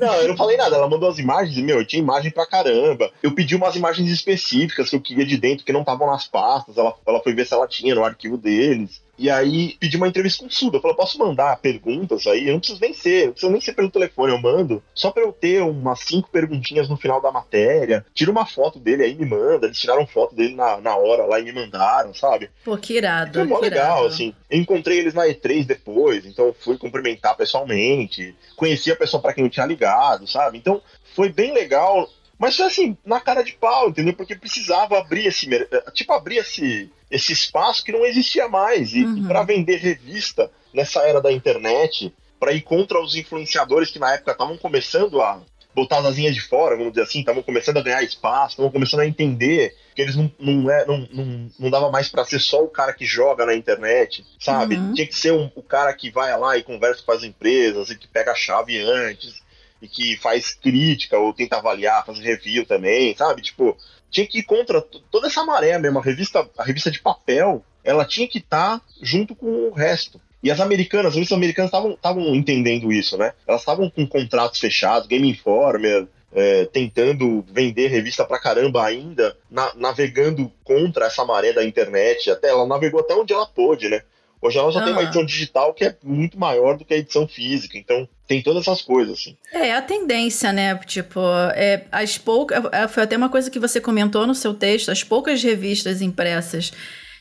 não, eu não falei nada. Ela mandou as imagens e, meu, eu tinha imagem pra caramba. Eu pedi umas imagens específicas que eu queria de dentro, que não estavam nas pastas. Ela, ela foi ver se ela tinha no arquivo deles. E aí pedi uma entrevista com o Suda. Falou, posso mandar perguntas aí? Eu não preciso nem ser, não preciso nem ser pelo telefone, eu mando. Só pra eu ter umas cinco perguntinhas no final da matéria. Tira uma foto dele aí e me manda. Eles tiraram foto dele na, na hora lá e me mandaram, sabe? Pô, que irado. É mó legal, irado. assim. Eu encontrei eles na E3 depois, então fui cumprimentar pessoalmente. Conheci a pessoa para quem eu tinha ligado, sabe? Então foi bem legal. Mas foi assim, na cara de pau, entendeu? Porque precisava abrir esse. Tipo, abrir esse esse espaço que não existia mais. E, uhum. e para vender revista nessa era da internet, para ir contra os influenciadores que na época estavam começando a botar as asinhas de fora, vamos dizer assim, estavam começando a ganhar espaço, estavam começando a entender que eles não, não, é, não, não, não dava mais para ser só o cara que joga na internet, sabe? Uhum. Tinha que ser um, o cara que vai lá e conversa com as empresas e que pega a chave antes e que faz crítica ou tenta avaliar, faz review também, sabe? Tipo, tinha que ir contra toda essa maré mesmo. A revista, a revista de papel, ela tinha que estar tá junto com o resto. E as americanas, as revistas americanas estavam entendendo isso, né? Elas estavam com contratos fechados, Game Informer, é, tentando vender revista pra caramba ainda, na, navegando contra essa maré da internet. Até ela navegou até onde ela pôde, né? Hoje ela já tem uma edição digital que é muito maior do que a edição física, então tem todas essas coisas, assim. É, a tendência, né? Tipo, é, as poucas. É, foi até uma coisa que você comentou no seu texto, as poucas revistas impressas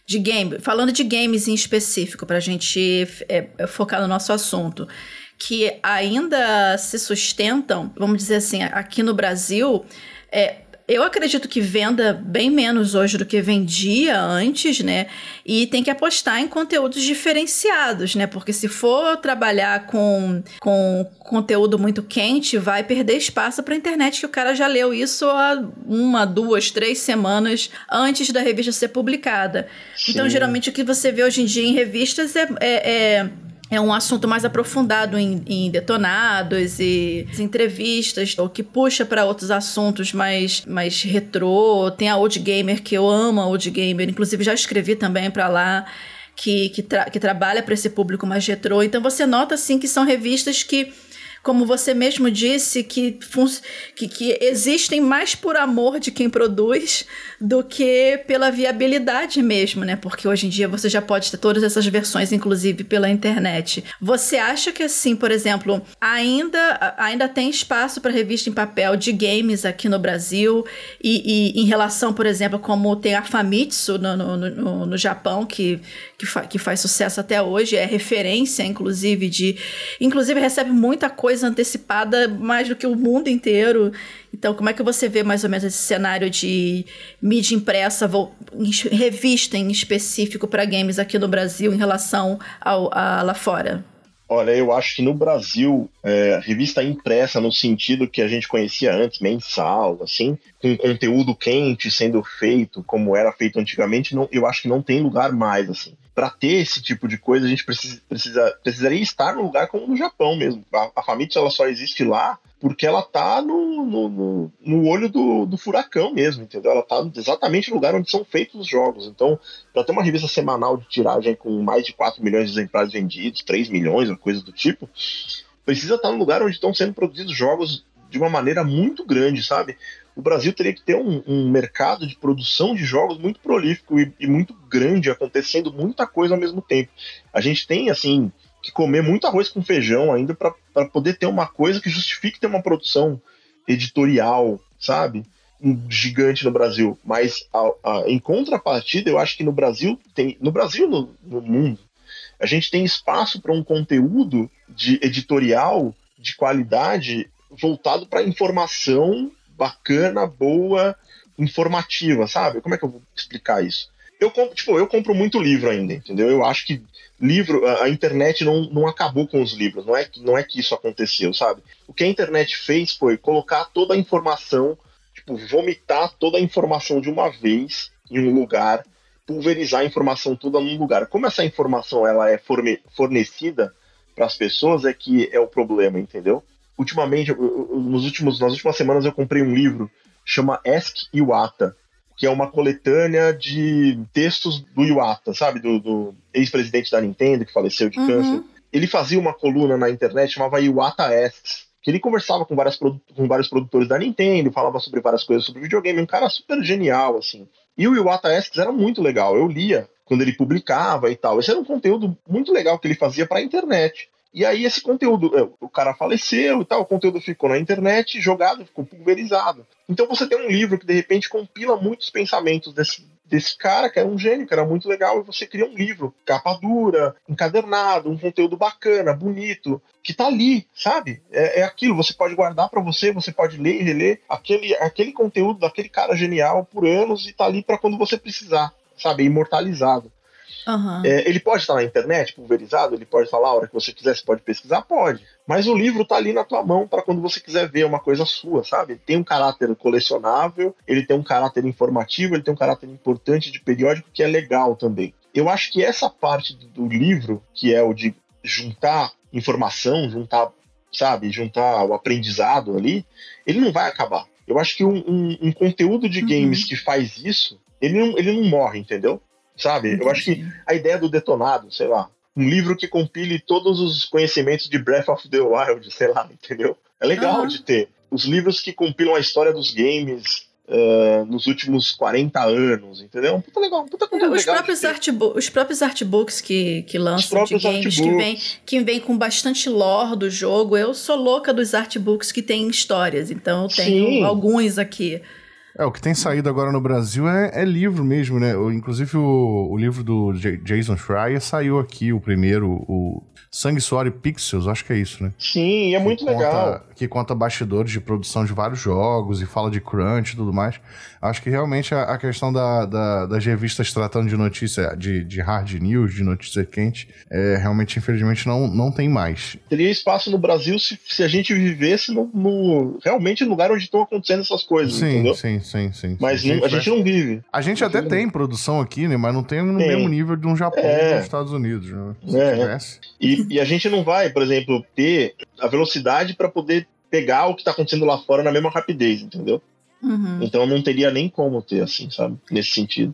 de game, falando de games em específico, para a gente é, é, focar no nosso assunto, que ainda se sustentam, vamos dizer assim, aqui no Brasil, é, eu acredito que venda bem menos hoje do que vendia antes, né? E tem que apostar em conteúdos diferenciados, né? Porque se for trabalhar com, com conteúdo muito quente, vai perder espaço para a internet, que o cara já leu isso há uma, duas, três semanas antes da revista ser publicada. Então, Sim. Então, geralmente, o que você vê hoje em dia em revistas é, é, é é um assunto mais aprofundado em, em detonados e entrevistas, ou que puxa para outros assuntos mais, mais retrô. Tem a Old Gamer, que eu amo a Old Gamer, inclusive já escrevi também para lá. Que, que, tra que trabalha para esse público mais retrô. Então você nota assim que são revistas que como você mesmo disse, que, que, que existem mais por amor de quem produz do que pela viabilidade mesmo, né? Porque hoje em dia você já pode ter todas essas versões, inclusive pela internet. Você acha que, assim, por exemplo, ainda, ainda tem espaço para revista em papel de games aqui no Brasil? E, e, em relação, por exemplo, como tem a Famitsu no, no, no, no Japão, que, que, fa que faz sucesso até hoje, é referência, inclusive, de. Inclusive, recebe muita coisa antecipada mais do que o mundo inteiro. Então, como é que você vê mais ou menos esse cenário de mídia impressa, revista em específico para games aqui no Brasil em relação ao, a lá fora? Olha, eu acho que no Brasil, é, revista impressa no sentido que a gente conhecia antes, mensal, assim, com conteúdo quente sendo feito como era feito antigamente, não, eu acho que não tem lugar mais, assim para ter esse tipo de coisa, a gente precisa, precisa, precisaria estar num lugar como no Japão mesmo. A, a Famitsu ela só existe lá porque ela tá no, no, no, no olho do, do, furacão mesmo, entendeu? Ela tá exatamente no lugar onde são feitos os jogos. Então, para ter uma revista semanal de tiragem com mais de 4 milhões de exemplares vendidos, 3 milhões, ou coisa do tipo, precisa estar no lugar onde estão sendo produzidos jogos de uma maneira muito grande, sabe? O Brasil teria que ter um, um mercado de produção de jogos muito prolífico e, e, muito grande, acontecendo muita coisa ao mesmo tempo. A gente tem, assim, que comer muito arroz com feijão ainda para poder ter uma coisa que justifique ter uma produção editorial, sabe? Um gigante no Brasil. Mas a, a, em contrapartida, eu acho que no Brasil tem. No Brasil, no, no mundo, a gente tem espaço para um conteúdo de editorial de qualidade voltado para informação bacana, boa, informativa, sabe? Como é que eu vou explicar isso? Eu compro, tipo, eu compro muito livro ainda, entendeu? Eu acho que livro, a, a internet não, não acabou com os livros, não é, que, não é que isso aconteceu, sabe? O que a internet fez foi colocar toda a informação, tipo, vomitar toda a informação de uma vez em um lugar, pulverizar a informação toda num lugar. Como essa informação ela é forne fornecida para as pessoas é que é o problema, entendeu? Ultimamente, nos últimos, nas últimas semanas eu comprei um livro chama Ask Iwata, que é uma coletânea de textos do Iwata, sabe, do, do ex-presidente da Nintendo que faleceu de uhum. câncer. Ele fazia uma coluna na internet chamava Iwata Asks, que ele conversava com, várias, com vários produtores da Nintendo, falava sobre várias coisas sobre videogame, um cara super genial, assim. E o Iwata Asks era muito legal, eu lia quando ele publicava e tal. Esse era um conteúdo muito legal que ele fazia para a internet. E aí esse conteúdo, é, o cara faleceu e tal, o conteúdo ficou na internet, jogado, ficou pulverizado. Então você tem um livro que de repente compila muitos pensamentos desse, desse cara, que era um gênio, que era muito legal, e você cria um livro, capa dura, encadernado, um conteúdo bacana, bonito, que tá ali, sabe? É, é aquilo, você pode guardar para você, você pode ler e reler aquele, aquele conteúdo daquele cara genial por anos e tá ali para quando você precisar, sabe? Imortalizado. Uhum. É, ele pode estar na internet, pulverizado, ele pode falar a hora que você quiser, você pode pesquisar, pode. Mas o livro tá ali na tua mão para quando você quiser ver uma coisa sua, sabe? Ele tem um caráter colecionável, ele tem um caráter informativo, ele tem um caráter importante de periódico que é legal também. Eu acho que essa parte do livro, que é o de juntar informação, juntar, sabe, juntar o aprendizado ali, ele não vai acabar. Eu acho que um, um, um conteúdo de games uhum. que faz isso, ele não, ele não morre, entendeu? Sabe? Eu acho que a ideia do detonado, sei lá, um livro que compile todos os conhecimentos de Breath of the Wild, [laughs] sei lá, entendeu? É legal uhum. de ter. Os livros que compilam a história dos games, Uh, nos últimos 40 anos, entendeu? Um puta legal, puta conteúdo os legal. Próprios os próprios artbooks que, que lançam de games, que vem, que vem com bastante lore do jogo. Eu sou louca dos artbooks que tem histórias, então eu tenho Sim. alguns aqui. É, o que tem saído agora no Brasil é, é livro mesmo, né? Inclusive o, o livro do J Jason Schreier saiu aqui, o primeiro, o Sangue, Suor e Pixels, acho que é isso, né? Sim, é muito conta, legal. Que conta bastidores de produção de vários jogos e fala de crunch e tudo mais. Acho que realmente a, a questão da, da, das revistas tratando de notícia, de, de hard news, de notícia quente, é, realmente, infelizmente, não, não tem mais. Teria espaço no Brasil se, se a gente vivesse no, no realmente no lugar onde estão acontecendo essas coisas, sim, entendeu? Sim, sim, sim. Mas sim, a gente não vive. A gente até tem produção aqui, né? Mas não tem no tem. mesmo nível de um Japão é. dos Estados Unidos, né? Se é. tivesse. E, e a gente não vai, por exemplo, ter a velocidade para poder pegar o que está acontecendo lá fora na mesma rapidez, entendeu? Uhum. Então não teria nem como ter, assim, sabe? Nesse sentido.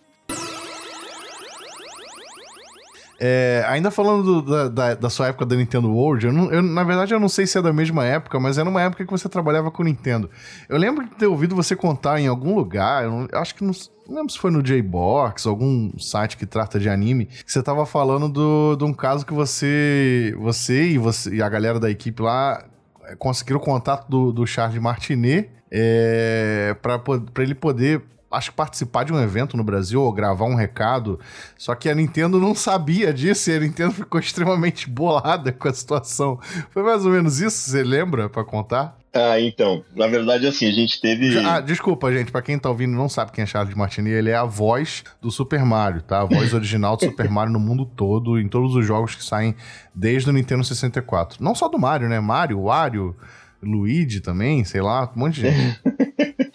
É, ainda falando do, da, da, da, sua época da Nintendo World, eu, não, eu, na verdade eu não sei se é da mesma época, mas era uma época que você trabalhava com Nintendo. Eu lembro de ter ouvido você contar em algum lugar, eu, não, eu acho que não, não, lembro se foi no J-Box, algum site que trata de anime, que você tava falando do, de um caso que você, você e, você e a galera da equipe lá conseguiram o contato do, do Charles Martinet é, para ele poder acho que participar de um evento no Brasil ou gravar um recado. Só que a Nintendo não sabia disso e a Nintendo [laughs] ficou extremamente bolada com a situação. Foi mais ou menos isso, você lembra para contar? Ah, então, na verdade, assim, a gente teve. Ah, desculpa, gente, para quem tá ouvindo não sabe quem é Charles Martinet, ele é a voz do Super Mario, tá? A voz original do Super Mario no mundo todo, em todos os jogos que saem desde o Nintendo 64. Não só do Mario, né? Mario, Wario, Luigi também, sei lá, um monte de gente. [laughs]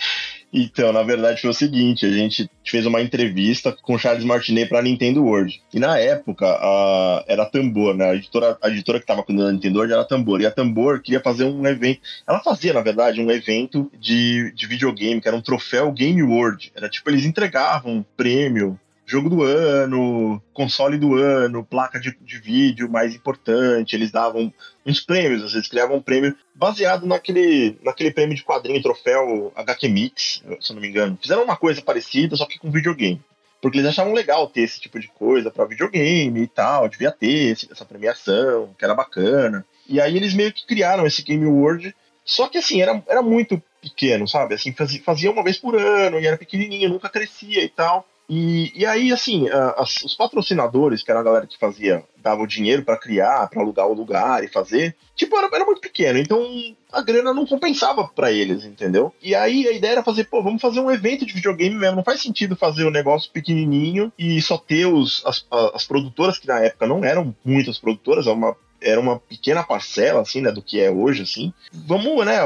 Então, na verdade, foi o seguinte: a gente fez uma entrevista com o Charles Martinet para a Nintendo World. E na época, a, era a Tambor, né? A editora, a editora que estava cuidando da Nintendo World era a Tambor. E a Tambor queria fazer um evento. Ela fazia, na verdade, um evento de, de videogame, que era um troféu Game World. Era tipo, eles entregavam um prêmio jogo do ano, console do ano, placa de, de vídeo mais importante. Eles davam uns prêmios, vezes criavam um prêmio baseado naquele, naquele prêmio de quadrinho, troféu HQ Mix, se eu não me engano. Fizeram uma coisa parecida, só que com videogame. Porque eles achavam legal ter esse tipo de coisa para videogame e tal, devia ter esse, essa premiação, que era bacana. E aí eles meio que criaram esse Game Award, só que assim, era, era muito pequeno, sabe? Assim, fazia uma vez por ano e era pequenininho, nunca crescia e tal. E, e aí, assim, as, os patrocinadores, que era a galera que fazia, dava o dinheiro para criar, para alugar o lugar e fazer, tipo, era, era muito pequeno, então a grana não compensava para eles, entendeu? E aí a ideia era fazer, pô, vamos fazer um evento de videogame mesmo, não faz sentido fazer um negócio pequenininho e só ter os, as, as produtoras, que na época não eram muitas produtoras, era uma era uma pequena parcela, assim, né, do que é hoje, assim. Vamos, né,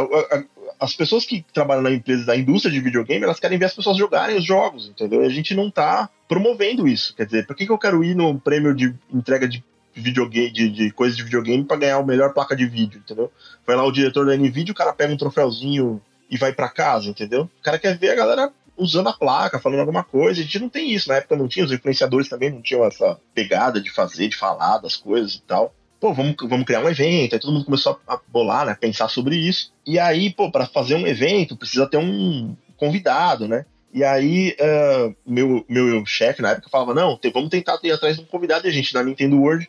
as pessoas que trabalham na empresa da indústria de videogame, elas querem ver as pessoas jogarem os jogos, entendeu? E a gente não tá promovendo isso. Quer dizer, por que, que eu quero ir no prêmio de entrega de videogame, de, de coisas de videogame para ganhar a melhor placa de vídeo, entendeu? Vai lá o diretor da NVIDIA, o cara pega um troféuzinho e vai para casa, entendeu? O cara quer ver a galera usando a placa, falando alguma coisa. A gente não tem isso. Na época não tinha, os influenciadores também não tinham essa pegada de fazer, de falar das coisas e tal pô, vamos, vamos criar um evento. Aí todo mundo começou a, bolar, né? Pensar sobre isso. E aí, pô, para fazer um evento precisa ter um convidado, né? E aí, uh, meu, meu chefe na época falava: não, vamos tentar ter atrás de um convidado. E a gente, da Nintendo World,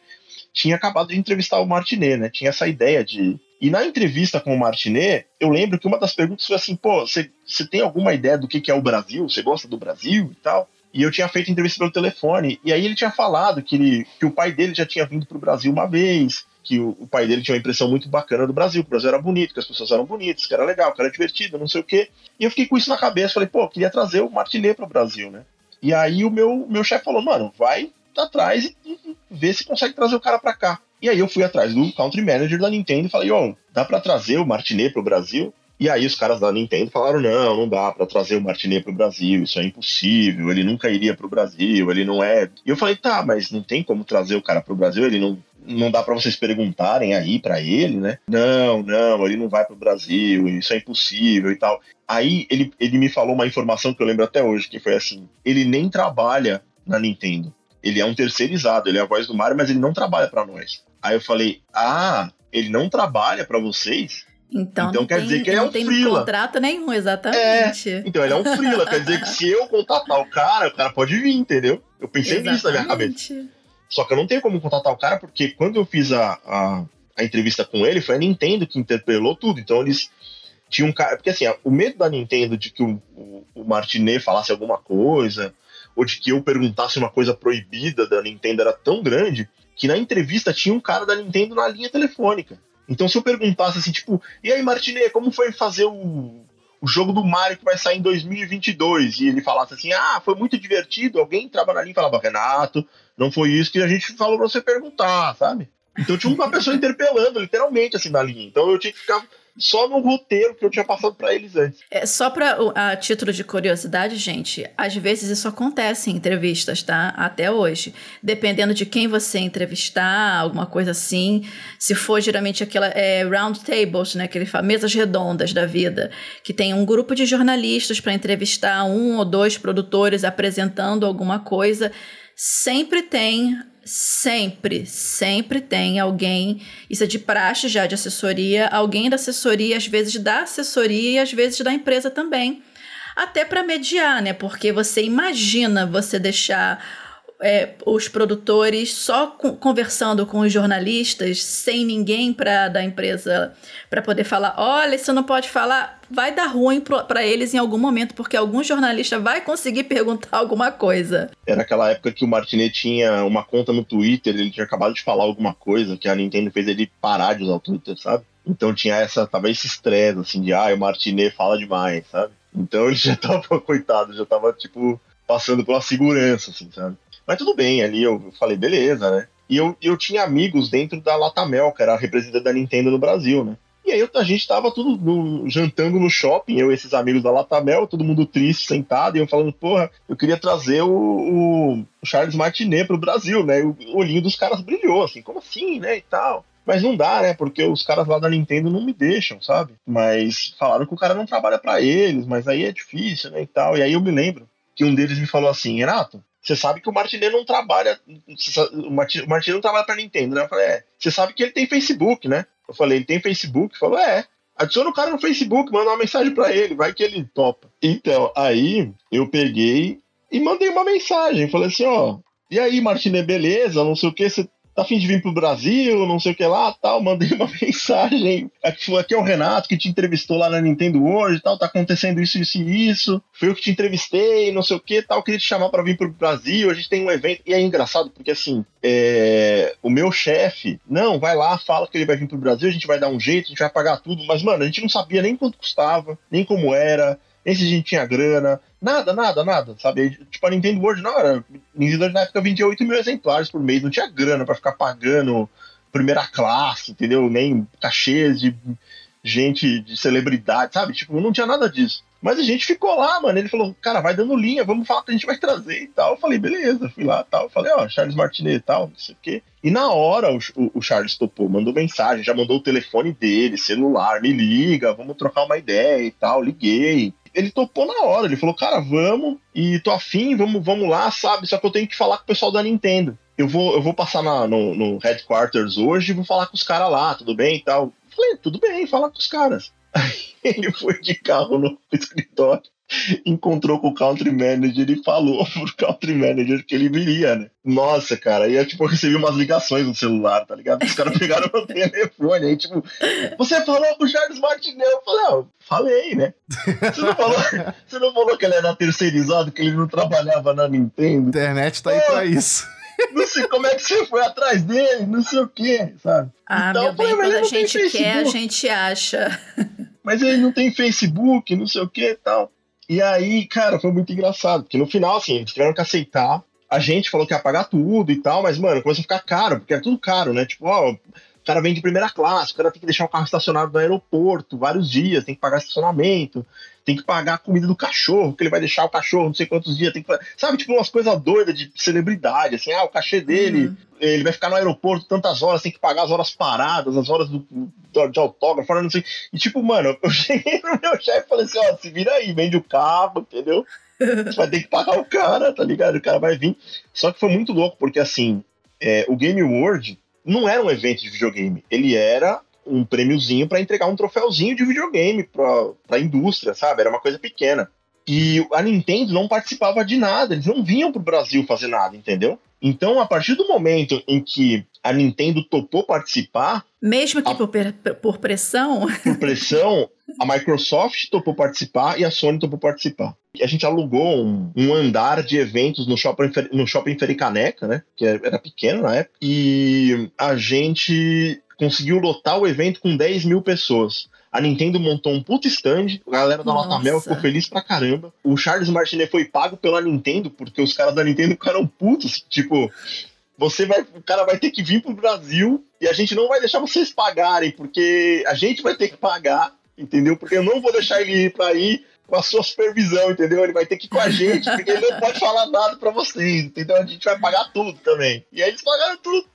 tinha acabado de entrevistar o Martinet, né? Tinha essa ideia de. E na entrevista com o Martinet, eu lembro que uma das perguntas foi assim: pô, você tem alguma ideia do que, que é o Brasil? Você gosta do Brasil e tal? E eu tinha feito entrevista pelo telefone. E aí ele tinha falado que, ele, que o pai dele já tinha vindo para o Brasil uma vez, que o, o, pai dele tinha uma impressão muito bacana do Brasil, que o Brasil era bonito, que as pessoas eram bonitas, que era legal, que era divertido, não sei o quê. E eu fiquei com isso na cabeça, falei, pô, queria trazer o Martinet para o Brasil, né? E aí o meu, meu chefe falou, mano, vai atrás e, e ver se consegue trazer o cara para cá. E aí eu fui atrás do country manager da Nintendo e falei, ó, oh, dá para trazer o Martinet pro Brasil? E aí os caras da Nintendo falaram: não, não dá para trazer o Martinet pro Brasil, isso é impossível, ele nunca iria pro Brasil, ele não é. E eu falei: tá, mas não tem como trazer o cara pro Brasil, ele não. Não dá para vocês perguntarem aí para ele, né? Não, não, ele não vai pro Brasil, isso é impossível e tal. Aí ele, ele me falou uma informação que eu lembro até hoje, que foi assim: ele nem trabalha na Nintendo. Ele é um terceirizado, ele é a voz do Mario, mas ele não trabalha para nós. Aí eu falei: ah, ele não trabalha para vocês? Então, então quer tem, dizer que ele é um frila. Não contrato nenhum, exatamente. É, então ele é um frila, quer dizer que se eu contratar o cara, o cara pode vir, entendeu? Eu pensei exatamente. nisso na minha cabeça. Só que eu não tenho como contratar o cara, porque quando eu fiz a, a, a entrevista com ele, foi a Nintendo que interpelou tudo. Então eles tinham um cara. Porque assim, o medo da Nintendo de que o, o, o Martinet falasse alguma coisa, ou de que eu perguntasse uma coisa proibida da Nintendo era tão grande que na entrevista tinha um cara da Nintendo na linha telefônica. Então, se eu perguntasse assim, tipo, e aí, Martinez, como foi fazer o, o jogo do Mario que vai sair em 2022? E ele falasse assim, ah, foi muito divertido. Alguém entrava na linha e falava, Renato, não foi isso que a gente falou pra você perguntar, sabe? Então tinha uma pessoa interpelando, literalmente, assim, na linha. Então eu tinha que ficar só no roteiro que eu tinha passado para eles antes. É, só para a título de curiosidade, gente, às vezes isso acontece em entrevistas, tá? Até hoje. Dependendo de quem você entrevistar, alguma coisa assim. Se for geralmente aquela é, round tables, né? Aquele mesas redondas da vida, que tem um grupo de jornalistas para entrevistar um ou dois produtores apresentando alguma coisa. Sempre tem sempre, sempre tem alguém, isso é de praxe já de assessoria, alguém da assessoria, às vezes da assessoria e às vezes da empresa também. Até para mediar, né? Porque você imagina você deixar é, os produtores só conversando com os jornalistas, sem ninguém para da empresa para poder falar, olha, você não pode falar, vai dar ruim para eles em algum momento, porque algum jornalista vai conseguir perguntar [laughs] alguma coisa. Era aquela época que o Martinet tinha uma conta no Twitter, ele tinha acabado de falar alguma coisa, que a Nintendo fez ele parar de usar o Twitter, sabe? Então tinha essa, tava esse estresse, assim, de, ah, o Martinet fala demais, sabe? Então ele [laughs] já tava, coitado, já tava, tipo, passando pela segurança, assim, sabe? Mas tudo bem, ali eu falei, beleza, né? E eu, eu tinha amigos dentro da Latamel, que era a representante da Nintendo no Brasil, né? E aí a gente tava tudo no, jantando no shopping, eu e esses amigos da Latamel, todo mundo triste, sentado, e eu falando, porra, eu queria trazer o, o Charles Martinet pro Brasil, né? E o olhinho dos caras brilhou, assim, como assim, né? E tal. Mas não dá, né? Porque os caras lá da Nintendo não me deixam, sabe? Mas falaram que o cara não trabalha para eles, mas aí é difícil, né? E tal. E aí eu me lembro que um deles me falou assim, Renato, você sabe que o Martinet não trabalha. O Martinet não trabalha pra Nintendo, né? Eu falei, é. Você sabe que ele tem Facebook, né? Eu falei, ele tem Facebook? Falou, é. Adiciona o cara no Facebook, manda uma mensagem para ele, vai que ele topa. Então, aí eu peguei e mandei uma mensagem. Falei assim, ó. E aí, Martinet, beleza? Não sei o que, você tá afim de vir pro Brasil, não sei o que lá, tal, mandei uma [laughs] mensagem. Aqui, aqui é o Renato que te entrevistou lá na Nintendo hoje, tal, tá acontecendo isso, isso e isso. Foi eu que te entrevistei, não sei o que, tal, queria te chamar para vir pro Brasil, a gente tem um evento. E é engraçado, porque assim, é... o meu chefe, não, vai lá, fala que ele vai vir pro Brasil, a gente vai dar um jeito, a gente vai pagar tudo, mas, mano, a gente não sabia nem quanto custava, nem como era, nem se a gente tinha grana, nada, nada, nada, sabe? Tipo, a Nintendo World não era. Nintendo na época vendia 8 mil exemplares por mês, não tinha grana para ficar pagando primeira classe, entendeu? Nem cachês de gente, de celebridade, sabe? Tipo, não tinha nada disso. Mas a gente ficou lá, mano. Ele falou, cara, vai dando linha, vamos falar que a gente vai trazer e tal. Eu falei, beleza, fui lá tal. Eu falei, ó, Charles Martinet e tal, não sei o quê. E na hora o, o, Charles topou, mandou mensagem, já mandou o telefone dele, celular, me liga, vamos trocar uma ideia e tal. Liguei. Ele topou na hora, ele falou, cara, vamos, e tô afim, vamos, vamos lá, sabe? Só que eu tenho que falar com o pessoal da Nintendo. Eu vou, eu vou passar na, no, no headquarters hoje e vou falar com os caras lá, tudo bem e tal. Falei, tudo bem, fala com os caras. [laughs] Aí ele foi de carro no escritório, [laughs] encontrou com o country manager e falou [laughs] pro country manager que ele viria, né? Nossa, cara, aí eu, tipo, eu recebi umas ligações no celular, tá ligado? Os caras pegaram meu [laughs] telefone, aí, tipo, você falou com o Charles Martinet? Eu falei, ah, falei, né? Você não falou, você não falou que ele era terceirizado, que ele não trabalhava na Nintendo? A internet tá aí Pô, pra isso não sei como é que você foi atrás dele, não sei o quê, sabe? Ah, então, meu bem, quando a gente quer, a gente acha. Mas ele não tem Facebook, não sei o que e tal. E aí, cara, foi muito engraçado, porque no final, assim, eles tiveram que aceitar. a gente falou que ia pagar tudo e tal, mas, mano, começou a ficar caro, porque era tudo caro, né? Tipo, ó, o cara vem de primeira classe, o cara tem que deixar o carro estacionado no aeroporto vários dias, tem que pagar estacionamento, tem que pagar a comida do cachorro, que ele vai deixar o cachorro não sei quantos dias, tem que sabe, tipo umas coisas doidas de celebridade, assim, ah, o cachê dele, uhum. ele vai ficar no aeroporto tantas horas, tem que pagar as horas paradas, as horas do, de autógrafo, não sei. E tipo, mano, [laughs] eu cheguei no meu chefe e falei assim, ó, se vira aí, vende o carro, entendeu? Você [laughs] vai ter que pagar o cara, tá ligado? O cara vai vir. Só que foi muito louco, porque assim, é, o Game World não era um evento de videogame, ele era um prêmiozinho para entregar um troféuzinho de videogame para a indústria, sabe? Era uma coisa pequena. E a Nintendo não participava de nada, eles não vinham pro Brasil fazer nada, entendeu? Então, a partir do momento em que a Nintendo topou participar. Mesmo que a, por, por pressão? Por pressão, a Microsoft topou participar e a Sony topou participar. A gente alugou um, um andar de eventos no shopping, no shopping Fericaneca, né? Que era pequeno na época. E a gente conseguiu lotar o evento com 10 mil pessoas. A Nintendo montou um puto stand, a galera da Nota Mel ficou feliz pra caramba. O Charles Martinet foi pago pela Nintendo, porque os caras da Nintendo ficaram putos. Tipo, você vai, o cara vai ter que vir pro Brasil e a gente não vai deixar vocês pagarem, porque a gente vai ter que pagar, entendeu? Porque eu não vou deixar ele ir pra aí com a sua supervisão, entendeu? Ele vai ter que ir com a gente, porque ele não pode falar nada pra vocês, entendeu? A gente vai pagar tudo também. E aí eles pagaram tudo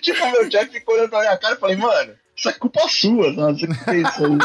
tipo, meu chefe ficou olhando pra minha cara e falei, mano, isso é culpa sua, sabe? Você que fez isso aí.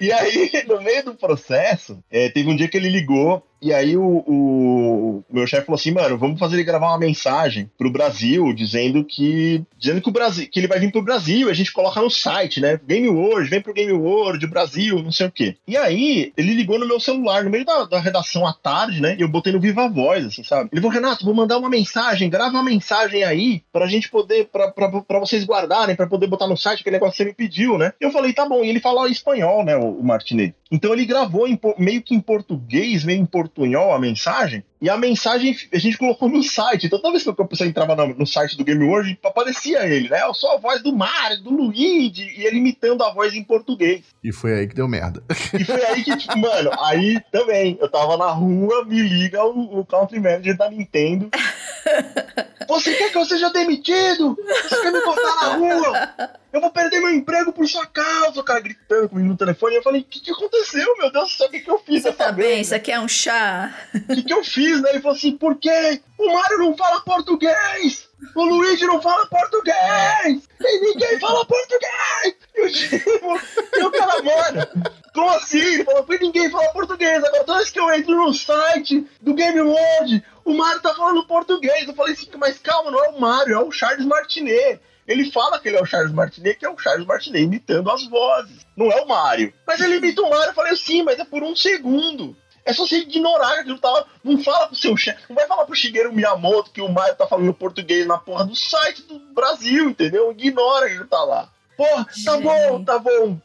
E aí, no meio do processo, é, teve um dia que ele ligou e aí o, o, meu chefe falou assim, mano, vamos fazer ele gravar uma mensagem pro Brasil, dizendo que. Dizendo que o Brasil, que ele vai vir pro Brasil, a gente coloca no site, né? Game World, vem pro Game World, Brasil, não sei o quê. E aí, ele ligou no meu celular, no meio da, da redação à tarde, né? E eu botei no Viva Voz, assim, sabe? Ele falou, Renato, vou mandar uma mensagem, grava uma mensagem aí pra gente poder, pra, pra, pra vocês guardarem, pra poder botar no site, que negócio que você me pediu, né? Eu falei, tá bom. E ele falou espanhol, né, o, o Martinez. Então ele gravou em, meio que em português, meio em portunhol a mensagem, e a mensagem a gente colocou no site. Então toda vez que a pessoa entrava no, no site do Game World, aparecia ele, né? Eu sou a voz do Mario, do Luigi, e ele imitando a voz em português. E foi aí que deu merda. E foi aí que, tipo, mano, aí também, eu tava na rua, me liga o, o Country Manager da Nintendo. [laughs] Você quer que eu seja demitido? Você quer me botar na rua? Eu vou perder meu emprego por sua causa, o cara gritando comigo no telefone. Eu falei, o que, que aconteceu, meu Deus do céu? O que, que eu fiz? Você tá bem? Isso aqui é um chá? O que, que eu fiz? Né? Ele falou assim, por quê? O Mario não fala português! O Luigi não fala português! E ninguém fala português! E o Chico, e o cara, mano, como assim? Ele falou, ninguém fala português. Agora toda vez que eu entro no site do Game World, o Mario tá falando português. Eu falei assim, mas calma, não é o Mario, é o Charles Martinet. Ele fala que ele é o Charles Martinet, que é o Charles Martinet imitando as vozes. Não é o Mario. Mas ele imita o Mario. Eu falei, sim, mas é por um segundo. É só você ignorar que tá. Não fala pro seu chefe. Não vai falar pro Shigeru Miyamoto que o Mario tá falando português na porra do site do Brasil, entendeu? Ignora que ele tá lá. Porra, tá bom, tá bom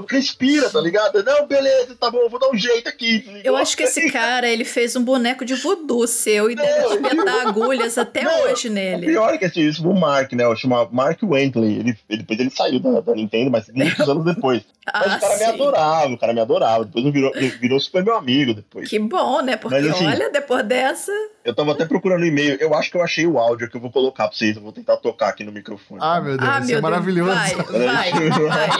respira, tá ligado? Não, beleza, tá bom, vou dar um jeito aqui. Tá eu acho que esse [laughs] cara, ele fez um boneco de voodoo seu e deve espetar agulhas até não, hoje nele. O pior é que assim, isso foi o Mark, né? Eu chamo Mark Wentley. Ele, ele, depois ele saiu da, da Nintendo, mas muitos anos depois. [laughs] Mas ah, o cara sim. me adorava, o cara me adorava. Depois virou, virou super meu amigo depois. Que bom, né? Porque mas, assim, olha, depois dessa. Eu tava até procurando e-mail. Eu acho que eu achei o áudio que eu vou colocar pra vocês. Eu vou tentar tocar aqui no microfone. Ah, meu Deus, ah, isso é meu é maravilhoso. Vai, vai, [laughs] vai.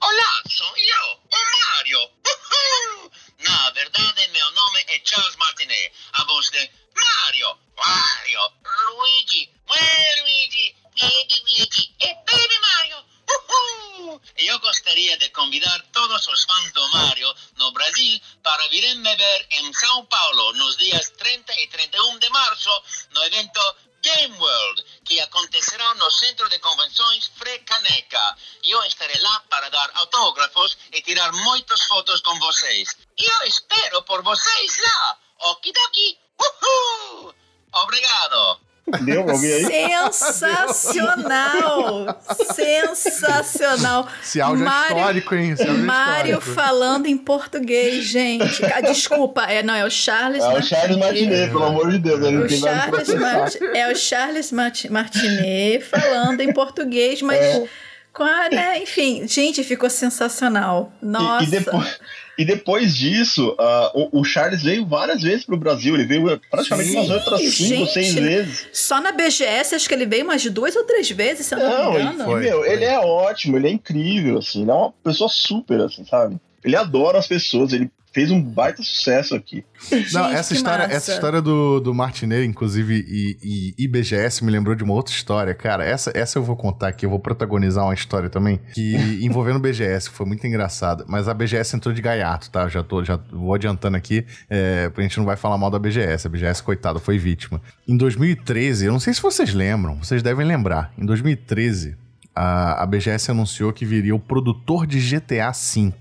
Olá, sou eu, o Mario. Uhul. Na verdade, meu nome é Charles Martinet. A voz de Mario, Mario, Luigi, Luigi, Baby Luigi e Baby Mario. [laughs] Uhul. Eu gostaria de convidar todos os fãs do Mario no Brasil para virem me ver em São Paulo nos dias 30 e 31 de março no evento Game World, que acontecerá no Centro de Convenções Frecaneca. E eu estarei lá para dar autógrafos e tirar muitas fotos com vocês. E eu espero por vocês lá. Okidoki! Uhul! Obrigado! Deu pra ouvir aí? Sensacional! Sensacional! Esse áudio é Mário, é histórico, hein? Esse áudio é Mário histórico. falando em português, gente. [laughs] Ah, desculpa, é, não, é o Charles É o Charles Martinet, pelo amor de Deus. O Charles Marti, é o Charles Martinet falando em português, mas... É. Com a, né, enfim, gente, ficou sensacional. Nossa. E, e depois, E depois disso, uh, o, o, Charles veio várias vezes pro Brasil. Ele veio praticamente Sim, umas outras cinco, gente, seis vezes. Só na BGS, acho que ele veio umas duas ou três vezes, se eu não, não me engano. Ele, foi, meu, foi. ele é ótimo, ele é incrível, assim. Ele é uma pessoa super, assim, sabe? Ele adora as pessoas, ele fez um baita sucesso aqui. Não, Gente, essa história, massa. essa história do, do Martinet, inclusive, e, e IBGS me lembrou de uma outra história. Cara, essa, essa eu vou contar aqui, eu vou protagonizar uma história também, que [laughs] envolvendo o BGS, que foi muito engraçada. Mas a BGS entrou de gaiato, tá? Já, tô, já vou adiantando aqui, é, a gente não vai falar mal da BGS. A BGS, coitado, foi vítima. Em 2013, eu não sei se vocês lembram, vocês devem lembrar. Em 2013, a, a BGS anunciou que viria o produtor de GTA V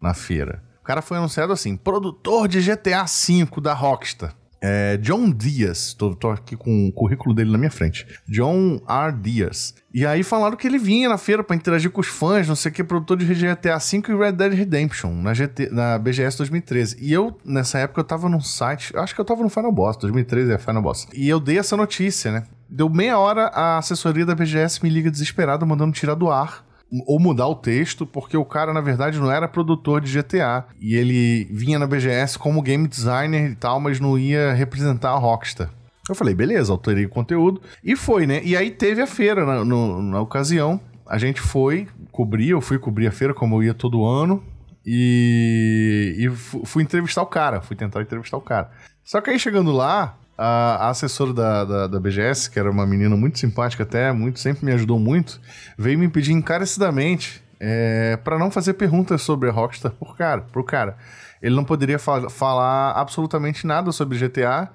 na feira cara foi anunciado assim: produtor de GTA V da Rockstar. É John Diaz, tô, tô, aqui com o currículo dele na minha frente. John R. Diaz. E aí falaram que ele vinha na feira para interagir com os fãs, não sei o que, produtor de GTA V e Red Dead Redemption, na, GT, na BGS 2013. E eu, nessa época, eu tava num site, acho que eu tava no Final Boss, 2013 é Final Boss. E eu dei essa notícia, né? Deu meia hora, a assessoria da BGS me liga desesperada, mandando tirar do ar ou mudar o texto, porque o cara, na verdade, não era produtor de GTA. E ele vinha na BGS como game designer e tal, mas não ia representar a Rockstar. Eu falei, beleza, alterei o conteúdo. E foi, né? E aí teve a feira na, no, na ocasião. A gente foi cobrir, eu fui cobrir a feira como eu ia todo ano. E, e fui entrevistar o cara, fui tentar entrevistar o cara. Só que aí chegando lá, a, assessora da, da, da, BGS, que era uma menina muito simpática até, muito sempre me ajudou muito, veio me pedir encarecidamente é, para não fazer perguntas sobre a Rockstar por cara, pro cara. Ele não poderia fa falar absolutamente nada sobre GTA,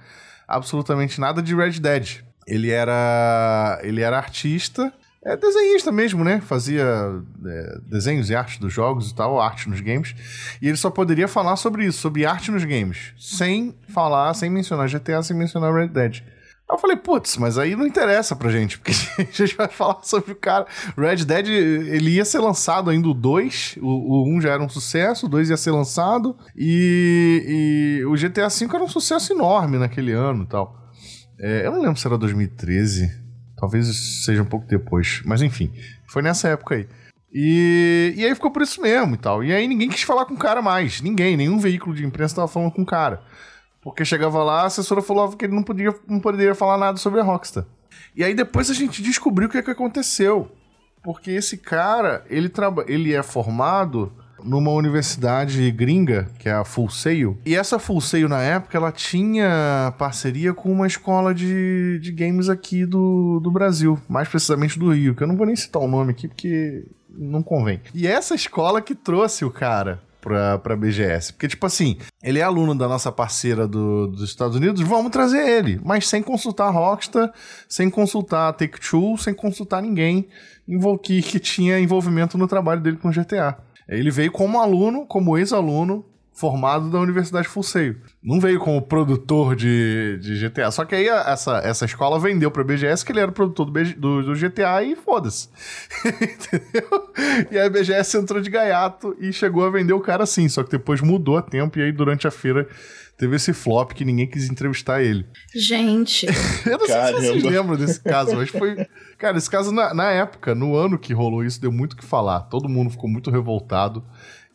absolutamente nada de Red Dead. Ele era, ele era artista é desenhista mesmo, né? Fazia é, desenhos e arte dos jogos e tal, arte nos games. E ele só poderia falar sobre isso, sobre arte nos games, sem falar, sem mencionar GTA, sem mencionar Red Dead. Aí eu falei, putz, mas aí não interessa pra gente, porque [laughs] a gente vai falar sobre o cara. Red Dead, ele ia ser lançado ainda o 2, o, o 1 já era um sucesso, o 2 ia ser lançado, e, e o GTA V era um sucesso enorme naquele ano e tal. É, eu não lembro se era 2013, Talvez seja um pouco depois. Mas enfim, foi nessa época aí. E, e aí ficou por isso mesmo e tal. E aí ninguém quis falar com o cara mais. Ninguém, nenhum veículo de imprensa estava falando com o cara. Porque chegava lá, a assessora falava que ele não, podia, não poderia falar nada sobre a Rockstar. E aí depois a gente descobriu o que, é que aconteceu. Porque esse cara, ele, traba ele é formado numa universidade gringa, que é a Full Sail. E essa Full Sail, na época, ela tinha parceria com uma escola de, de games aqui do, do Brasil, mais precisamente do Rio, que eu não vou nem citar o nome aqui, porque não convém. E essa escola que trouxe o cara pra, pra BGS. Porque, tipo assim, ele é aluno da nossa parceira do, dos Estados Unidos, vamos trazer ele, mas sem consultar a Rockstar, sem consultar a Take-Two, sem consultar ninguém que, que tinha envolvimento no trabalho dele com GTA. Ele veio como aluno, como ex-aluno, formado da Universidade Full Sail. Não veio como produtor de, de GTA. Só que aí a, essa, essa escola vendeu pra BGS que ele era produtor do, BG, do, do GTA e foda-se. [laughs] Entendeu? E a BGS entrou de gaiato e chegou a vender o cara assim. Só que depois mudou a tempo e aí durante a feira teve esse flop que ninguém quis entrevistar ele. Gente. [laughs] Eu não Caramba. sei se vocês lembram desse caso, mas foi. Cara, esse caso, na, na época, no ano que rolou isso, deu muito o que falar. Todo mundo ficou muito revoltado.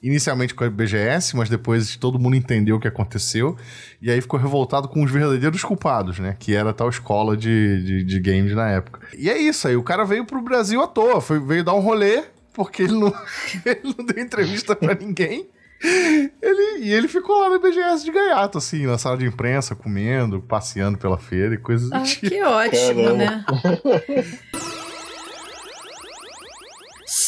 Inicialmente com a BGS, mas depois todo mundo entendeu o que aconteceu. E aí ficou revoltado com os verdadeiros culpados, né? Que era a tal escola de, de, de games na época. E é isso aí, o cara veio pro Brasil à toa, foi, veio dar um rolê, porque ele não, [laughs] ele não deu entrevista para ninguém. Ele, e ele ficou lá no BGS de gaiato, assim, na sala de imprensa, comendo, passeando pela feira e coisas do ah, tipo. Que ótimo, Caramba. né?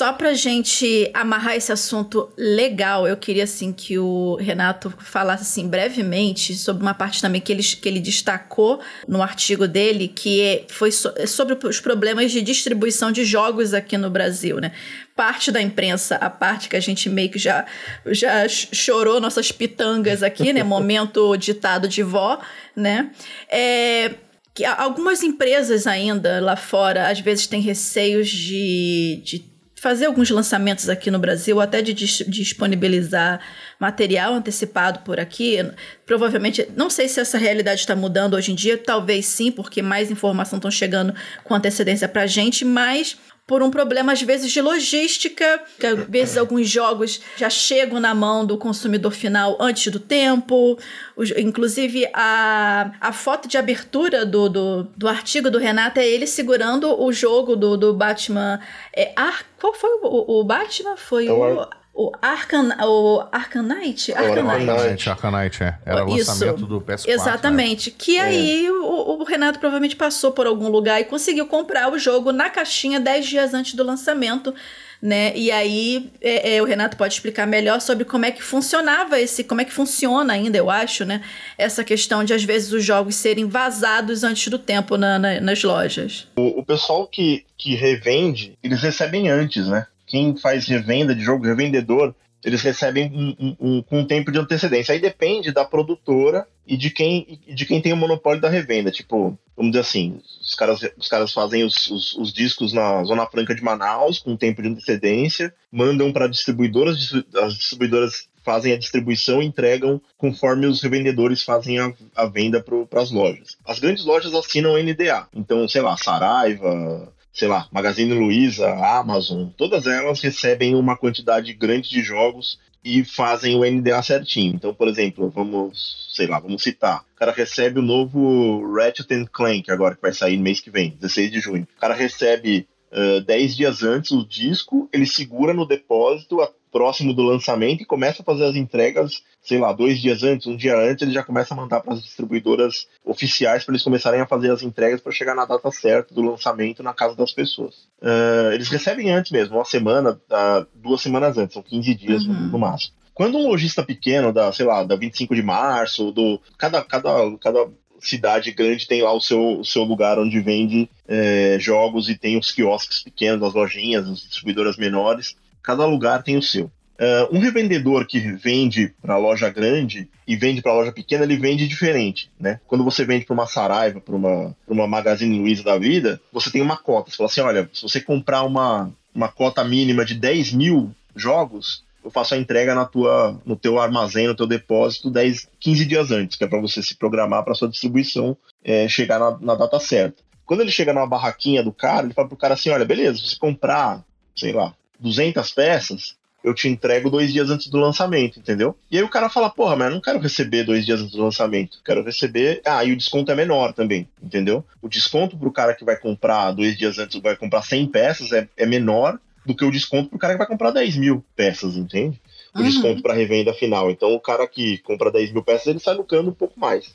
Só pra gente amarrar esse assunto legal, eu queria assim que o Renato falasse assim brevemente sobre uma parte também que ele, que ele destacou no artigo dele, que é, foi so, é sobre os problemas de distribuição de jogos aqui no Brasil, né? Parte da imprensa, a parte que a gente meio que já, já chorou nossas pitangas aqui, né? [laughs] Momento ditado de vó, né? É, que algumas empresas ainda lá fora às vezes têm receios de, de fazer alguns lançamentos aqui no Brasil, até de dis disponibilizar material antecipado por aqui. Provavelmente, não sei se essa realidade está mudando hoje em dia, talvez sim, porque mais informação estão chegando com antecedência para a gente, mas por um problema, às vezes, de logística, que às vezes alguns jogos já chegam na mão do consumidor final antes do tempo. Os- inclusive, a, a foto de abertura do, do, do artigo do Renato é ele segurando o jogo do, do Batman. É, Ar, qual foi o, o Batman? Foi É o o. O Arcan, o Arcanite? O Arcanite. Arcanite, Arcanite, é. Era o Isso. lançamento do PS4. Exatamente. Que É. aí o, o Renato provavelmente passou por algum lugar e conseguiu comprar o jogo na caixinha 10 dias antes do lançamento. Né? E aí é, é, o Renato pode explicar melhor sobre como é que funcionava esse, como é que funciona ainda, eu acho, né? Essa questão de às vezes os jogos serem vazados antes do tempo na- na- nas lojas. O, o pessoal que, que revende, eles recebem antes, né? Quem faz revenda de jogo, revendedor, eles recebem um, um- um- com um tempo de antecedência. Aí depende da produtora e de quem, de quem tem o monopólio da revenda. Tipo, vamos dizer assim, os caras, os caras fazem os, os- os discos na Zona Franca de Manaus com tempo de antecedência, mandam para distribuidoras, distri- as distribuidoras fazem a distribuição e entregam conforme os revendedores fazem a, a venda para as lojas. As grandes lojas assinam NDA. Então, sei lá, Saraiva, sei lá, Magazine Luiza, Amazon, todas elas recebem uma quantidade grande de jogos e fazem o NDA certinho. Então, por exemplo, vamos, sei lá, vamos citar. O cara recebe o novo Ratchet Clank agora que vai sair no mês que vem, 16 de junho. O cara recebe uh, 10 dias antes o disco, ele segura no depósito próximo do lançamento e começa a fazer as entregas, sei lá, dois dias antes, um dia antes, ele já começa a mandar para as distribuidoras oficiais para eles começarem a fazer as entregas para chegar na data certa do lançamento na casa das pessoas. Uh, eles recebem antes mesmo, uma semana, uh, duas semanas antes, são 15 dias Uhum. no, máximo. Quando um lojista pequeno, da, sei lá, da 25 de março, do cada, cada, cada cidade grande tem lá o seu, o seu lugar onde vende é, jogos e tem os quiosques pequenos, as lojinhas, as distribuidoras menores. Cada lugar tem o seu. É, um revendedor que vende para loja grande e vende para loja pequena, ele vende diferente, né? Quando você vende para uma Saraiva, para uma, uma Magazine Luiza da vida, você tem uma cota. Você fala assim, olha, se você comprar uma, uma cota mínima de 10 mil jogos, eu faço a entrega na tua, no teu armazém, no teu depósito, 10, 15 dias antes, que é para você se programar para sua distribuição é, chegar na, na data certa. Quando ele chega na barraquinha do cara, ele fala pro cara assim, olha, beleza, se você comprar, sei lá, 200 peças, eu te entrego dois dias antes do lançamento, entendeu? E aí o cara fala, porra, mas eu não quero receber dois dias antes do lançamento, quero receber... Ah, e o desconto é menor também, entendeu? O desconto pro cara que vai comprar dois dias antes, vai comprar 100 peças, é, é menor do que o desconto pro cara que vai comprar 10 mil peças, entende? O Uhum. desconto para revenda final. Então o cara que compra 10 mil peças, ele sai lucrando um pouco mais.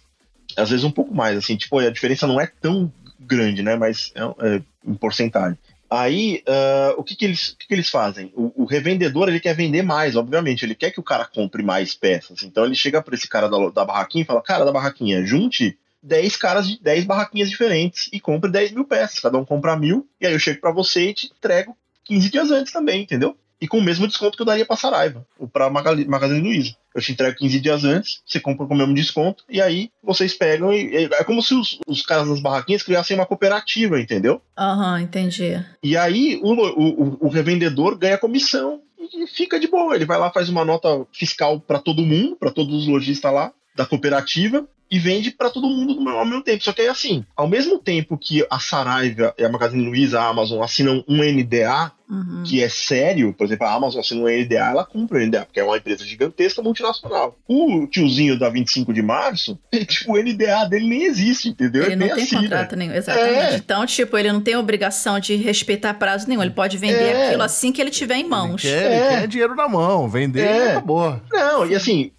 Às vezes um pouco mais, assim, tipo, a diferença não é tão grande, né? Mas é, é em porcentagem. Aí, ah, o, que, que, eles, o que, que eles fazem? O, o revendedor ele quer vender mais, obviamente. Ele quer que o cara compre mais peças. Então ele chega para esse cara da, da barraquinha e fala: Cara, da barraquinha, junte 10 caras de 10 barraquinhas diferentes e compre 10 mil peças. Cada um compra mil, e aí eu chego para você e te entrego 15 dias antes também, entendeu? E com o mesmo desconto que eu daria pra Saraiva, ou pra Magali- Magazine Luiza. Eu te entrego 15 dias antes, você compra com o mesmo desconto, e aí vocês pegam e. É como se os, os caras das barraquinhas criassem uma cooperativa, entendeu? Aham, entendi. E aí o, o- o revendedor ganha comissão e fica de boa. Ele vai lá, faz uma nota fiscal para todo mundo, para todos os lojistas lá da cooperativa. E vende para todo mundo no- ao mesmo tempo. Só que é assim: ao mesmo tempo que a Saraiva e a Magazine Luiza, a Amazon assinam um NDA, Uhum. que é sério, por exemplo, a Amazon assina um NDA, ela cumpre o NDA, porque é uma empresa gigantesca multinacional. O tiozinho da 25 de março, [laughs] tipo, o NDA dele nem existe, entendeu? Ele não nem tem assina. contrato nenhum, exatamente. É. Então, tipo, ele não tem obrigação de respeitar prazo nenhum. Ele pode vender É. aquilo assim que ele tiver em mãos. Ele quer, ele É. quer dinheiro na mão, vender É. e acabou. Não, e assim,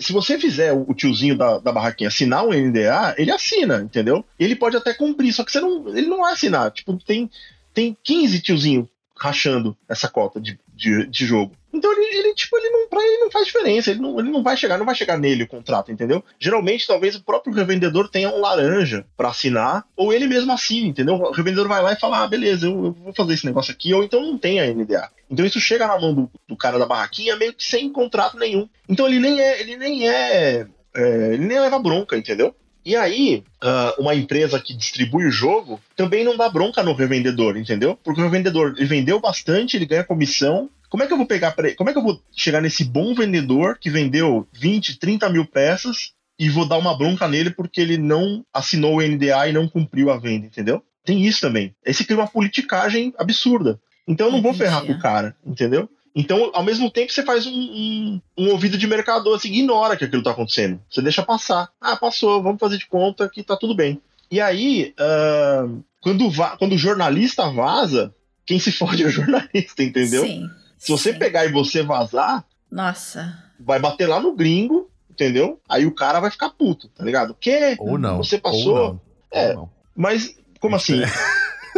se você fizer o, tiozinho da, da barraquinha assinar um NDA, ele assina, entendeu? Ele pode até cumprir, só que você não, ele não vai assinar. Tipo, tem, tem 15 tiozinho rachando essa cota de, de, de jogo. Então ele, ele, tipo, ele não, pra ele não faz diferença, ele não, ele não vai chegar, não vai chegar nele o contrato, entendeu? Geralmente, talvez o próprio revendedor tenha um laranja pra assinar, ou ele mesmo assine, entendeu? O revendedor vai lá e fala, ah, beleza, eu, eu vou fazer esse negócio aqui, ou então não tem a NDA. Então isso chega na mão do, do cara da barraquinha meio que sem contrato nenhum. Então ele nem é, ele nem é, é, ele nem leva bronca, entendeu? E aí, ah, uma empresa que distribui o jogo também não dá bronca no revendedor, entendeu? Porque o revendedor ele vendeu bastante, ele ganha comissão. Como é que eu vou pegar pra? Como é que eu vou chegar nesse bom vendedor que vendeu 20, 30 mil peças e vou dar uma bronca nele porque ele não assinou o NDA e não cumpriu a venda, entendeu? Tem isso também. Você cria uma politicagem absurda. Então eu não vou ferrar com o cara, entendeu? Então, ao mesmo tempo, você faz um, um, um ouvido de mercador, assim, ignora que aquilo tá acontecendo. Você deixa passar. Ah, passou, vamos fazer de conta que tá tudo bem. E aí, ah, quando, quando o jornalista vaza, quem se [laughs] fode é o jornalista, entendeu? Sim. Se você sim. pegar e você vazar, Nossa. vai bater lá no gringo, entendeu? Aí o cara vai ficar puto, tá ligado? O quê? Ou não. Você passou? Ou não. É. Ou não. Mas, como assim? [laughs]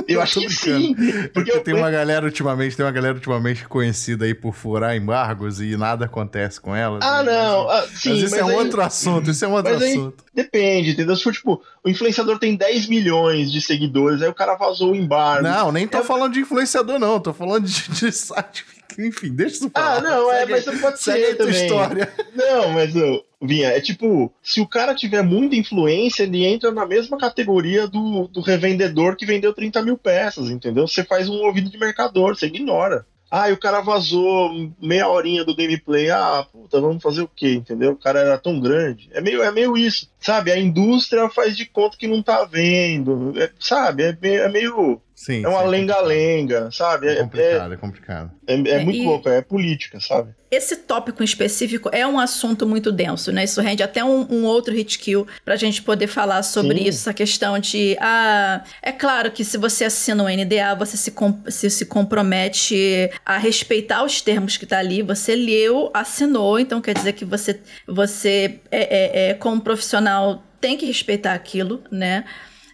Eu acho que sim. Porque Porque eu, tem uma galera ultimamente, tem uma galera ultimamente conhecida aí por furar embargos e nada acontece com elas. Ah, né? não. Mas, ah, sim, mas isso mas é um aí- outro assunto, isso é um outro mas aí- assunto. Depende, entendeu? Se for tipo, o influenciador tem 10 milhões de seguidores, aí o cara vazou o embargo. Não, nem tô É- falando de influenciador, não. Tô falando de, de site. Enfim, deixa isso pra Ah, não, é, Segue- mas você pode ser também. história. Não, mas, ô, Vinha, é tipo, se o cara tiver muita influência, ele entra na mesma categoria do, do revendedor que vendeu 30 mil peças, entendeu? Você faz um ouvido de mercador, você ignora. Ah, e o cara vazou meia horinha do gameplay. Ah, puta, vamos fazer o quê, entendeu? O cara era tão grande. É meio, é meio isso, sabe? A indústria faz de conta que não tá vendo, é, sabe? É, meio- é meio. Sim. É uma sim, lenga-lenga, sabe? É É, é, complicado, é complicado. é, é É, muito e- louco, é política, sabe? Esse tópico em específico é um assunto muito denso, né? Isso rende até um, um outro hit kill pra gente poder falar sobre Sim. isso, essa questão de. Ah, é claro que se você assina um NDA, você se, se, se compromete a respeitar os termos que tá ali. Você leu, assinou, então quer dizer que você, você é, é, é, como profissional, tem que respeitar aquilo, né?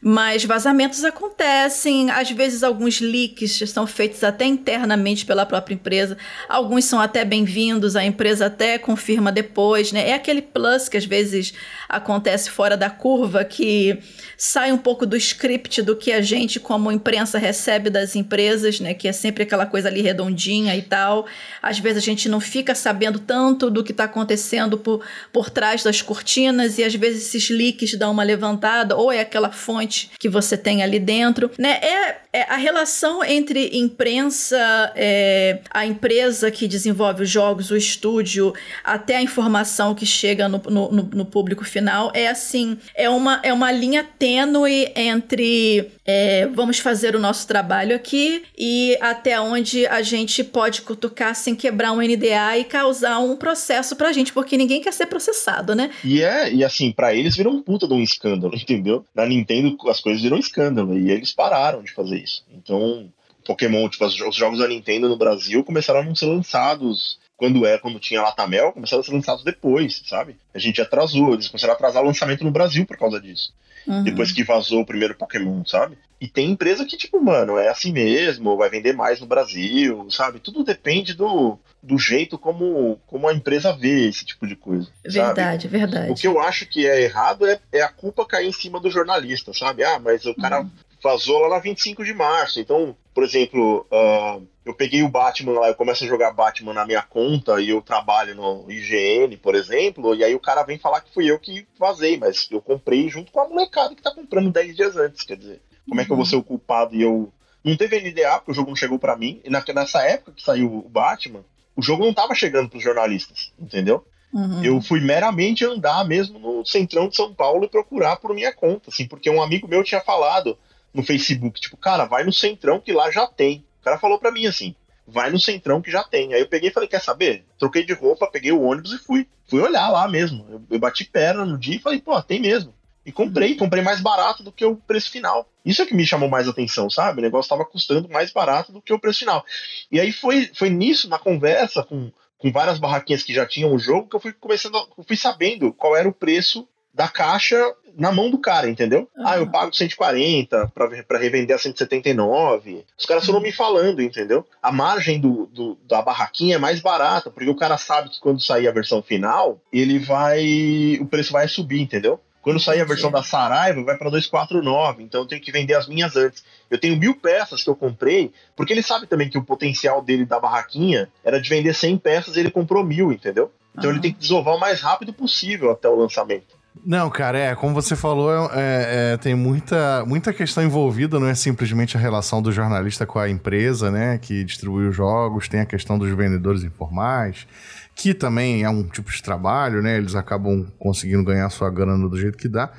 Mas vazamentos acontecem, às vezes alguns leaks são feitos até internamente pela própria empresa, alguns são até bem-vindos, a empresa até confirma depois, né? É aquele plus que às vezes acontece fora da curva, que sai um pouco do script do que a gente, como imprensa, recebe das empresas, né? Que é sempre aquela coisa ali redondinha e tal. Às vezes a gente não fica sabendo tanto do que está acontecendo por, por trás das cortinas, e às vezes esses leaks dão uma levantada, ou é aquela fonte que você tem ali dentro, né? É, é a relação entre imprensa, é, a empresa que desenvolve os jogos, o estúdio, até a informação que chega no, no, no- público final, é assim, é uma, é uma linha tênue entre é, vamos fazer o nosso trabalho aqui e até onde a gente pode cutucar sem quebrar um NDA e causar um processo pra gente, porque ninguém quer ser processado, né? E é, e assim, pra eles viram um puta de um escândalo, [laughs] entendeu? Na Nintendo as coisas viram um escândalo e eles pararam de fazer isso. Então, Pokémon, tipo, os os jogos da Nintendo no Brasil começaram a não ser lançados quando é, quando tinha Latamel, começaram a ser lançados depois, sabe? A gente atrasou, eles começaram a atrasar o lançamento no Brasil por causa disso. Uhum. Depois que vazou o primeiro Pokémon, sabe? E tem empresa que, tipo, mano, é assim mesmo, vai vender mais no Brasil, sabe? Tudo depende do, do jeito como, como a empresa vê esse tipo de coisa. sabe? Verdade, verdade. O que eu acho que é errado é, é a culpa cair em cima do jornalista, sabe? Ah, mas o cara vazou lá na 25 de março. Então, por exemplo, ah, eu peguei o Batman lá, eu começo a jogar Batman na minha conta e eu trabalho no IGN, por exemplo, e aí o cara vem falar que fui eu que vazei, mas eu comprei junto com a molecada que tá comprando 10 dias antes, quer dizer. Como é que eu vou ser o culpado e eu. Não teve NDA, porque o jogo não chegou pra mim. E nessa época que saiu o Batman, o jogo não tava chegando pros jornalistas, entendeu? Uhum. Eu fui meramente andar mesmo no centrão de São Paulo e procurar por minha conta, assim, porque um amigo meu tinha falado no Facebook, tipo, cara, vai no centrão que lá já tem. O cara falou pra mim assim, vai no centrão que já tem. Aí eu peguei e falei, quer saber? Troquei de roupa, peguei o ônibus e fui. Fui olhar lá mesmo. Eu, eu bati perna no dia e falei, pô, tem mesmo. E comprei, comprei mais barato do que o preço final. Isso é que me chamou mais atenção, sabe? O negócio estava custando mais barato do que o preço final. E aí foi, foi nisso, na conversa com, com várias barraquinhas que já tinham o jogo, que eu fui começando, eu fui sabendo qual era o preço da caixa na mão do cara, entendeu? Aham. Ah, eu pago 140 pra, pra revender a 179. Os caras foram me falando, entendeu? A margem do, do- da barraquinha é mais barata, porque o cara sabe que quando sair a versão final, ele vai. O preço vai subir, entendeu? Quando sair a versão da Saraiva, vai pra 249, então eu tenho que vender as minhas antes. Eu tenho mil peças que eu comprei, porque ele sabe também que o potencial dele da barraquinha era de vender 100 peças e ele comprou mil, entendeu? Então ele Aham. tem que desovar o mais rápido possível até o lançamento. Não, cara, é, como você falou, é, é, tem muita, muita questão envolvida, não é simplesmente a relação do jornalista com a empresa, né, que distribui os jogos, tem a questão dos vendedores informais, que também é um tipo de trabalho, né, eles acabam conseguindo ganhar sua grana do jeito que dá.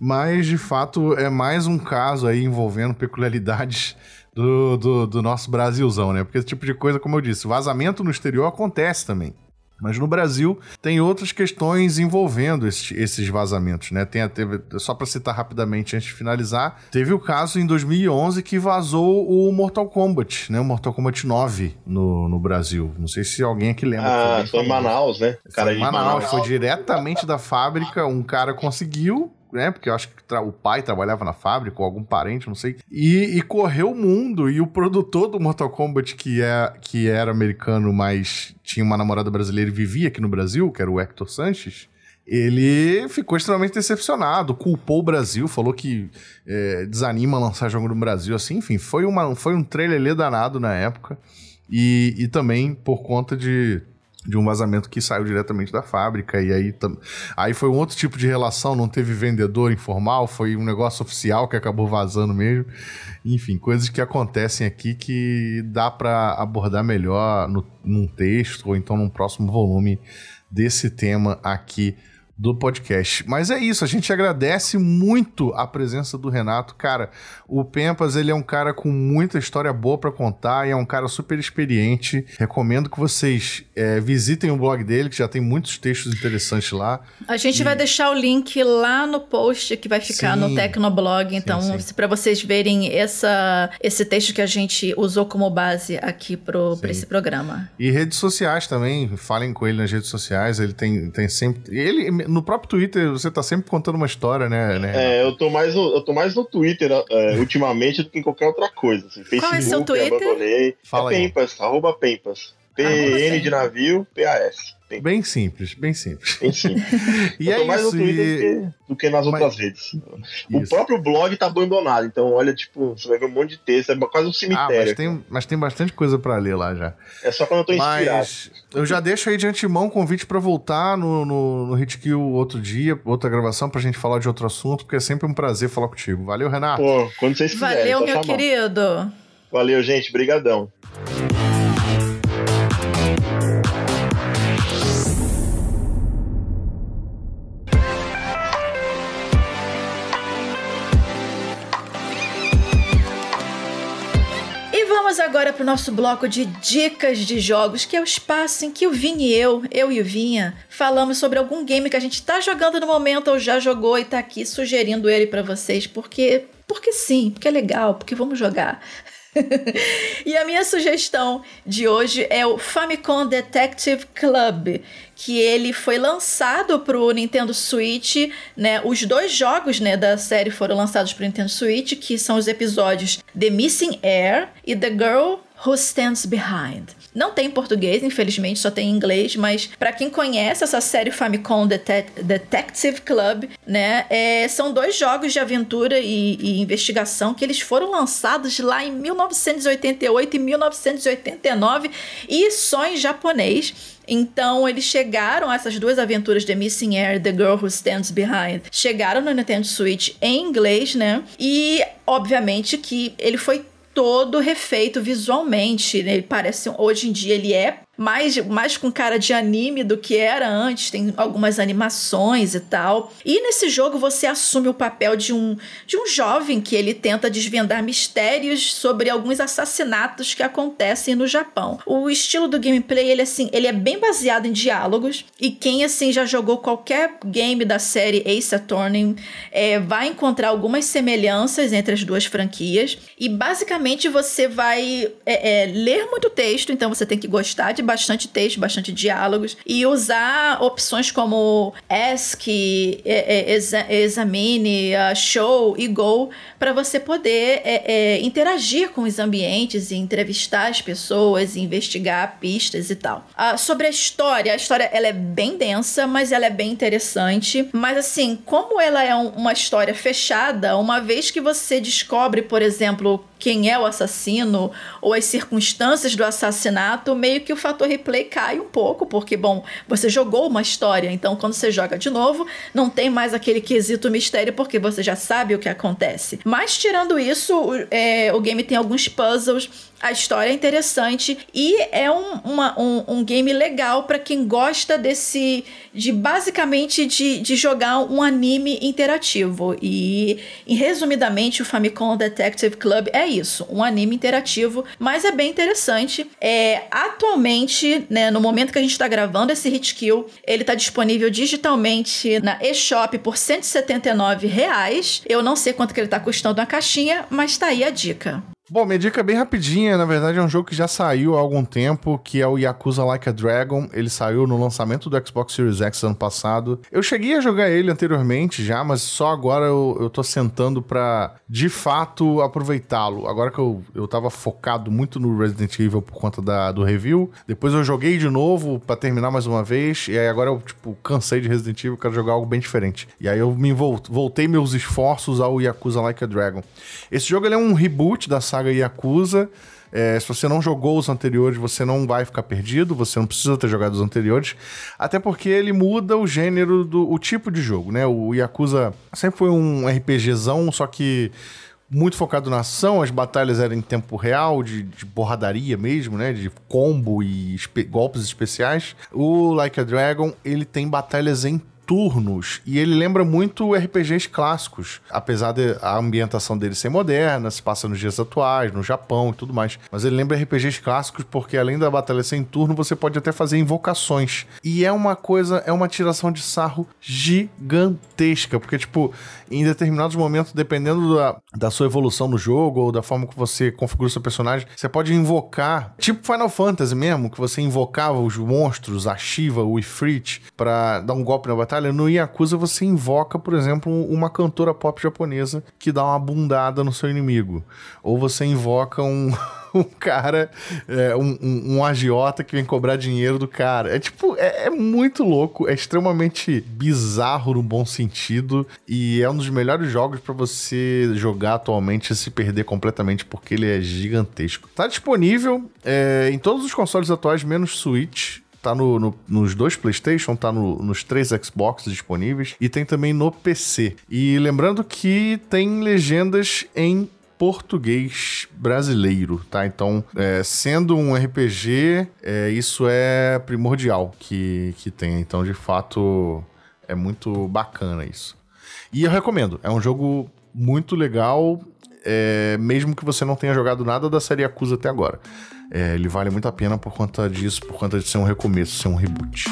Mas, de fato, é mais um caso aí envolvendo peculiaridades do, do, do nosso Brasilzão, né? Porque esse tipo de coisa, como eu disse, vazamento no exterior acontece também. Mas no Brasil tem outras questões envolvendo esses, esses vazamentos, né? Tem só para citar rapidamente antes de finalizar, teve o caso em 2011 que vazou o Mortal Kombat, né? O Mortal Kombat 9 no, no Brasil. Não sei se alguém aqui lembra. Ah, foi em Manaus, né? Cara foi em Manaus, Manaus, foi diretamente da fábrica, um cara conseguiu né? Porque eu acho que o pai trabalhava na fábrica ou algum parente, não sei. E, e, correu o mundo. E o produtor do Mortal Kombat, que, é, que era americano, mas tinha uma namorada brasileira e vivia aqui no Brasil, que era o Hector Sanches. Ele ficou extremamente decepcionado, culpou o Brasil, falou que é, desanima lançar jogo no Brasil, assim, enfim, foi, uma, foi um trailer danado na época. E, e também por conta de de um vazamento que saiu diretamente da fábrica e aí aí foi um outro tipo de relação, não teve vendedor informal, foi um negócio oficial que acabou vazando mesmo. Enfim, coisas que acontecem aqui que dá para abordar melhor no, num texto ou então num próximo volume desse tema aqui do podcast. Mas é isso, a gente agradece muito a presença do Renato. Cara, o Pempas, ele é um cara com muita história boa para contar e é um cara super experiente. Recomendo que vocês é, visitem o blog dele, que já tem muitos textos interessantes lá. A gente e... vai deixar o link lá no post que vai ficar sim, no Tecnoblog. Então, para vocês verem essa, esse texto que a gente usou como base aqui para esse programa. E redes sociais também, falem com ele nas redes sociais. Ele tem, tem sempre. Ele no próprio Twitter você tá sempre contando uma história, né? né é, eu tô mais no, eu tô mais no Twitter é, [laughs] ultimamente do que em qualquer outra coisa. Assim, Facebook, Qual é seu Twitter? abandonei. Fala é Pempas, arroba Pempas. PN de navio, PAS. Bem simples, bem simples. Bem simples. [laughs] e eu é mais isso, no Twitter e... do, que, do, que, nas Mas... outras redes. Isso. O próprio blog tá abandonado, então olha, tipo, você vai ver um monte de texto, é quase um cemitério. Ah, mas, tem, mas tem bastante coisa para ler lá já. É só quando eu tô inspirado. Mas eu já deixo aí de antemão um convite para voltar no, no, no Hitkill outro dia, outra gravação, pra gente falar de outro assunto, porque é sempre um prazer falar contigo. Valeu, Renato. Pô, quando vocês quiserem. Valeu, meu chamar. querido. Valeu, gente. Brigadão. Agora para o nosso bloco de dicas de jogos, que é o espaço em que o Vini e eu, eu e o Vinha, falamos sobre algum game que a gente está jogando no momento ou já jogou e está aqui sugerindo ele para vocês, porque porque sim, porque é legal, porque vamos jogar. [laughs] e a minha sugestão de hoje é o Famicom Detective Club, que ele foi lançado para o Nintendo Switch, né? Os dois jogos, né, da série foram lançados para o Nintendo Switch, que são os episódios The Missing Air e The Girl Who Stands Behind. Não tem em português, infelizmente, só tem em inglês, mas para quem conhece essa série Famicom Det Detective Club, né, é, são dois jogos de aventura e, e, investigação que eles foram lançados lá em 1988 e 1989 e só em japonês. Então eles chegaram, essas duas aventuras The Missing Air The Girl Who Stands Behind, chegaram no Nintendo Switch em inglês, né? E obviamente que ele foi todo refeito visualmente. Né? Ele parece. Hoje em dia ele é mais, mais com cara de anime do que era antes, tem algumas animações e tal. E nesse jogo você assume o papel de um, de um jovem que ele tenta desvendar mistérios sobre alguns assassinatos que acontecem no Japão. O estilo do gameplay, ele assim, ele é bem baseado em diálogos e quem assim já jogou qualquer game da série Ace Attorney é, vai encontrar algumas semelhanças entre as duas franquias e basicamente você vai é, é, ler muito texto, então você tem que gostar de bastante texto, bastante diálogos e usar opções como ask, examine, show e go para você poder é, é, interagir com os ambientes e entrevistar as pessoas, e investigar pistas e tal. Ah, sobre a história, a história ela é bem densa, mas ela é bem interessante. Mas assim, como ela é um, uma história fechada, uma vez que você descobre, por exemplo, quem é o assassino ou as circunstâncias do assassinato, meio que o fator replay cai um pouco, porque, bom, você jogou uma história, então quando você joga de novo, não tem mais aquele quesito mistério, porque você já sabe o que acontece. Mas tirando isso, é, o game tem alguns puzzles a história é interessante e é um, uma, um, um game legal para quem gosta desse. de basicamente de, de jogar um anime interativo. E, e resumidamente, o Famicom Detective Club é isso: um anime interativo, mas é bem interessante. É, atualmente, né, no momento que a gente está gravando esse Hit Kill, ele está disponível digitalmente na eShop por 179 reais. Eu não sei quanto que ele está custando na caixinha, mas tá aí a dica. Bom, minha dica é bem rapidinha, na verdade é um jogo que já saiu há algum tempo, que é o Yakuza Like a Dragon. Ele saiu no lançamento do Xbox Series X ano passado. Eu cheguei a jogar ele anteriormente já, mas só agora eu, eu tô sentando pra de fato aproveitá-lo. Agora que eu, eu tava focado muito no Resident Evil por conta da, do review, depois eu joguei de novo para terminar mais uma vez, e aí agora eu, tipo, cansei de Resident Evil, quero jogar algo bem diferente. E aí eu me voltei meus esforços ao Yakuza Like a Dragon. Esse jogo ele é um reboot da saga Yakuza. É, se você não jogou os anteriores, você não vai ficar perdido, você não precisa ter jogado os anteriores, até porque ele muda o gênero do o tipo de jogo, né? O Yakuza sempre foi um RPGzão, só que muito focado na ação, as batalhas eram em tempo real, de, de porradaria mesmo, né? De combo e espe golpes especiais. O Like a Dragon, ele tem batalhas em turnos e ele lembra muito RPGs clássicos, apesar de a ambientação dele ser moderna, se passa nos dias atuais, no Japão e tudo mais. Mas ele lembra RPGs clássicos porque além da batalha sem turno, você pode até fazer invocações. E é uma coisa, é uma tiração de sarro gigantesca, porque tipo, em determinados momentos, dependendo da, da sua evolução no jogo ou da forma que você configura o seu personagem, você pode invocar, tipo Final Fantasy mesmo, que você invocava os monstros, a Shiva, o Ifrit, para dar um golpe na batalha batalha, no Yakuza você invoca, por exemplo, uma cantora pop japonesa que dá uma bundada no seu inimigo. Ou você invoca um, [laughs] um cara, é, um, um, um, agiota que vem cobrar dinheiro do cara. É tipo, é, é, muito louco, é extremamente bizarro no bom sentido e é um dos melhores jogos para você jogar atualmente e se perder completamente porque ele é gigantesco. Tá disponível é, em todos os consoles atuais, menos Switch tá no, no, nos dois PlayStation, tá no, nos três Xbox disponíveis e tem também no PC. E lembrando que tem legendas em português brasileiro, tá? Então, é, sendo um RPG, é, isso é primordial que, que tem. Então, de fato, é muito bacana isso. E eu recomendo, é um jogo muito legal, é, mesmo que você não tenha jogado nada da série Acusa até agora. É, ele vale muito a pena por conta disso, por conta de ser um recomeço, ser um reboot.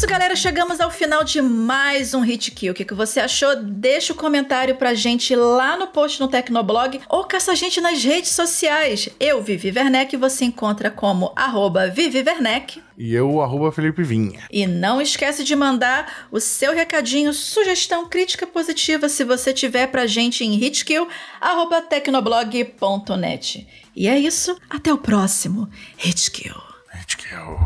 Isso, galera. Chegamos ao final de mais um Hit Kill. O que, que você achou? Deixa o um comentário pra gente lá no post no Tecnoblog ou caça a gente nas redes sociais. Eu, Vivi Werneck, você encontra como arroba Vivi Werneck. E eu, arroba Felipe Vinha. E não esquece de mandar o seu recadinho, sugestão, crítica positiva, se você tiver pra gente em hitkill.tecnoblog.net. E é isso, até o próximo Hitkill. Hitkill.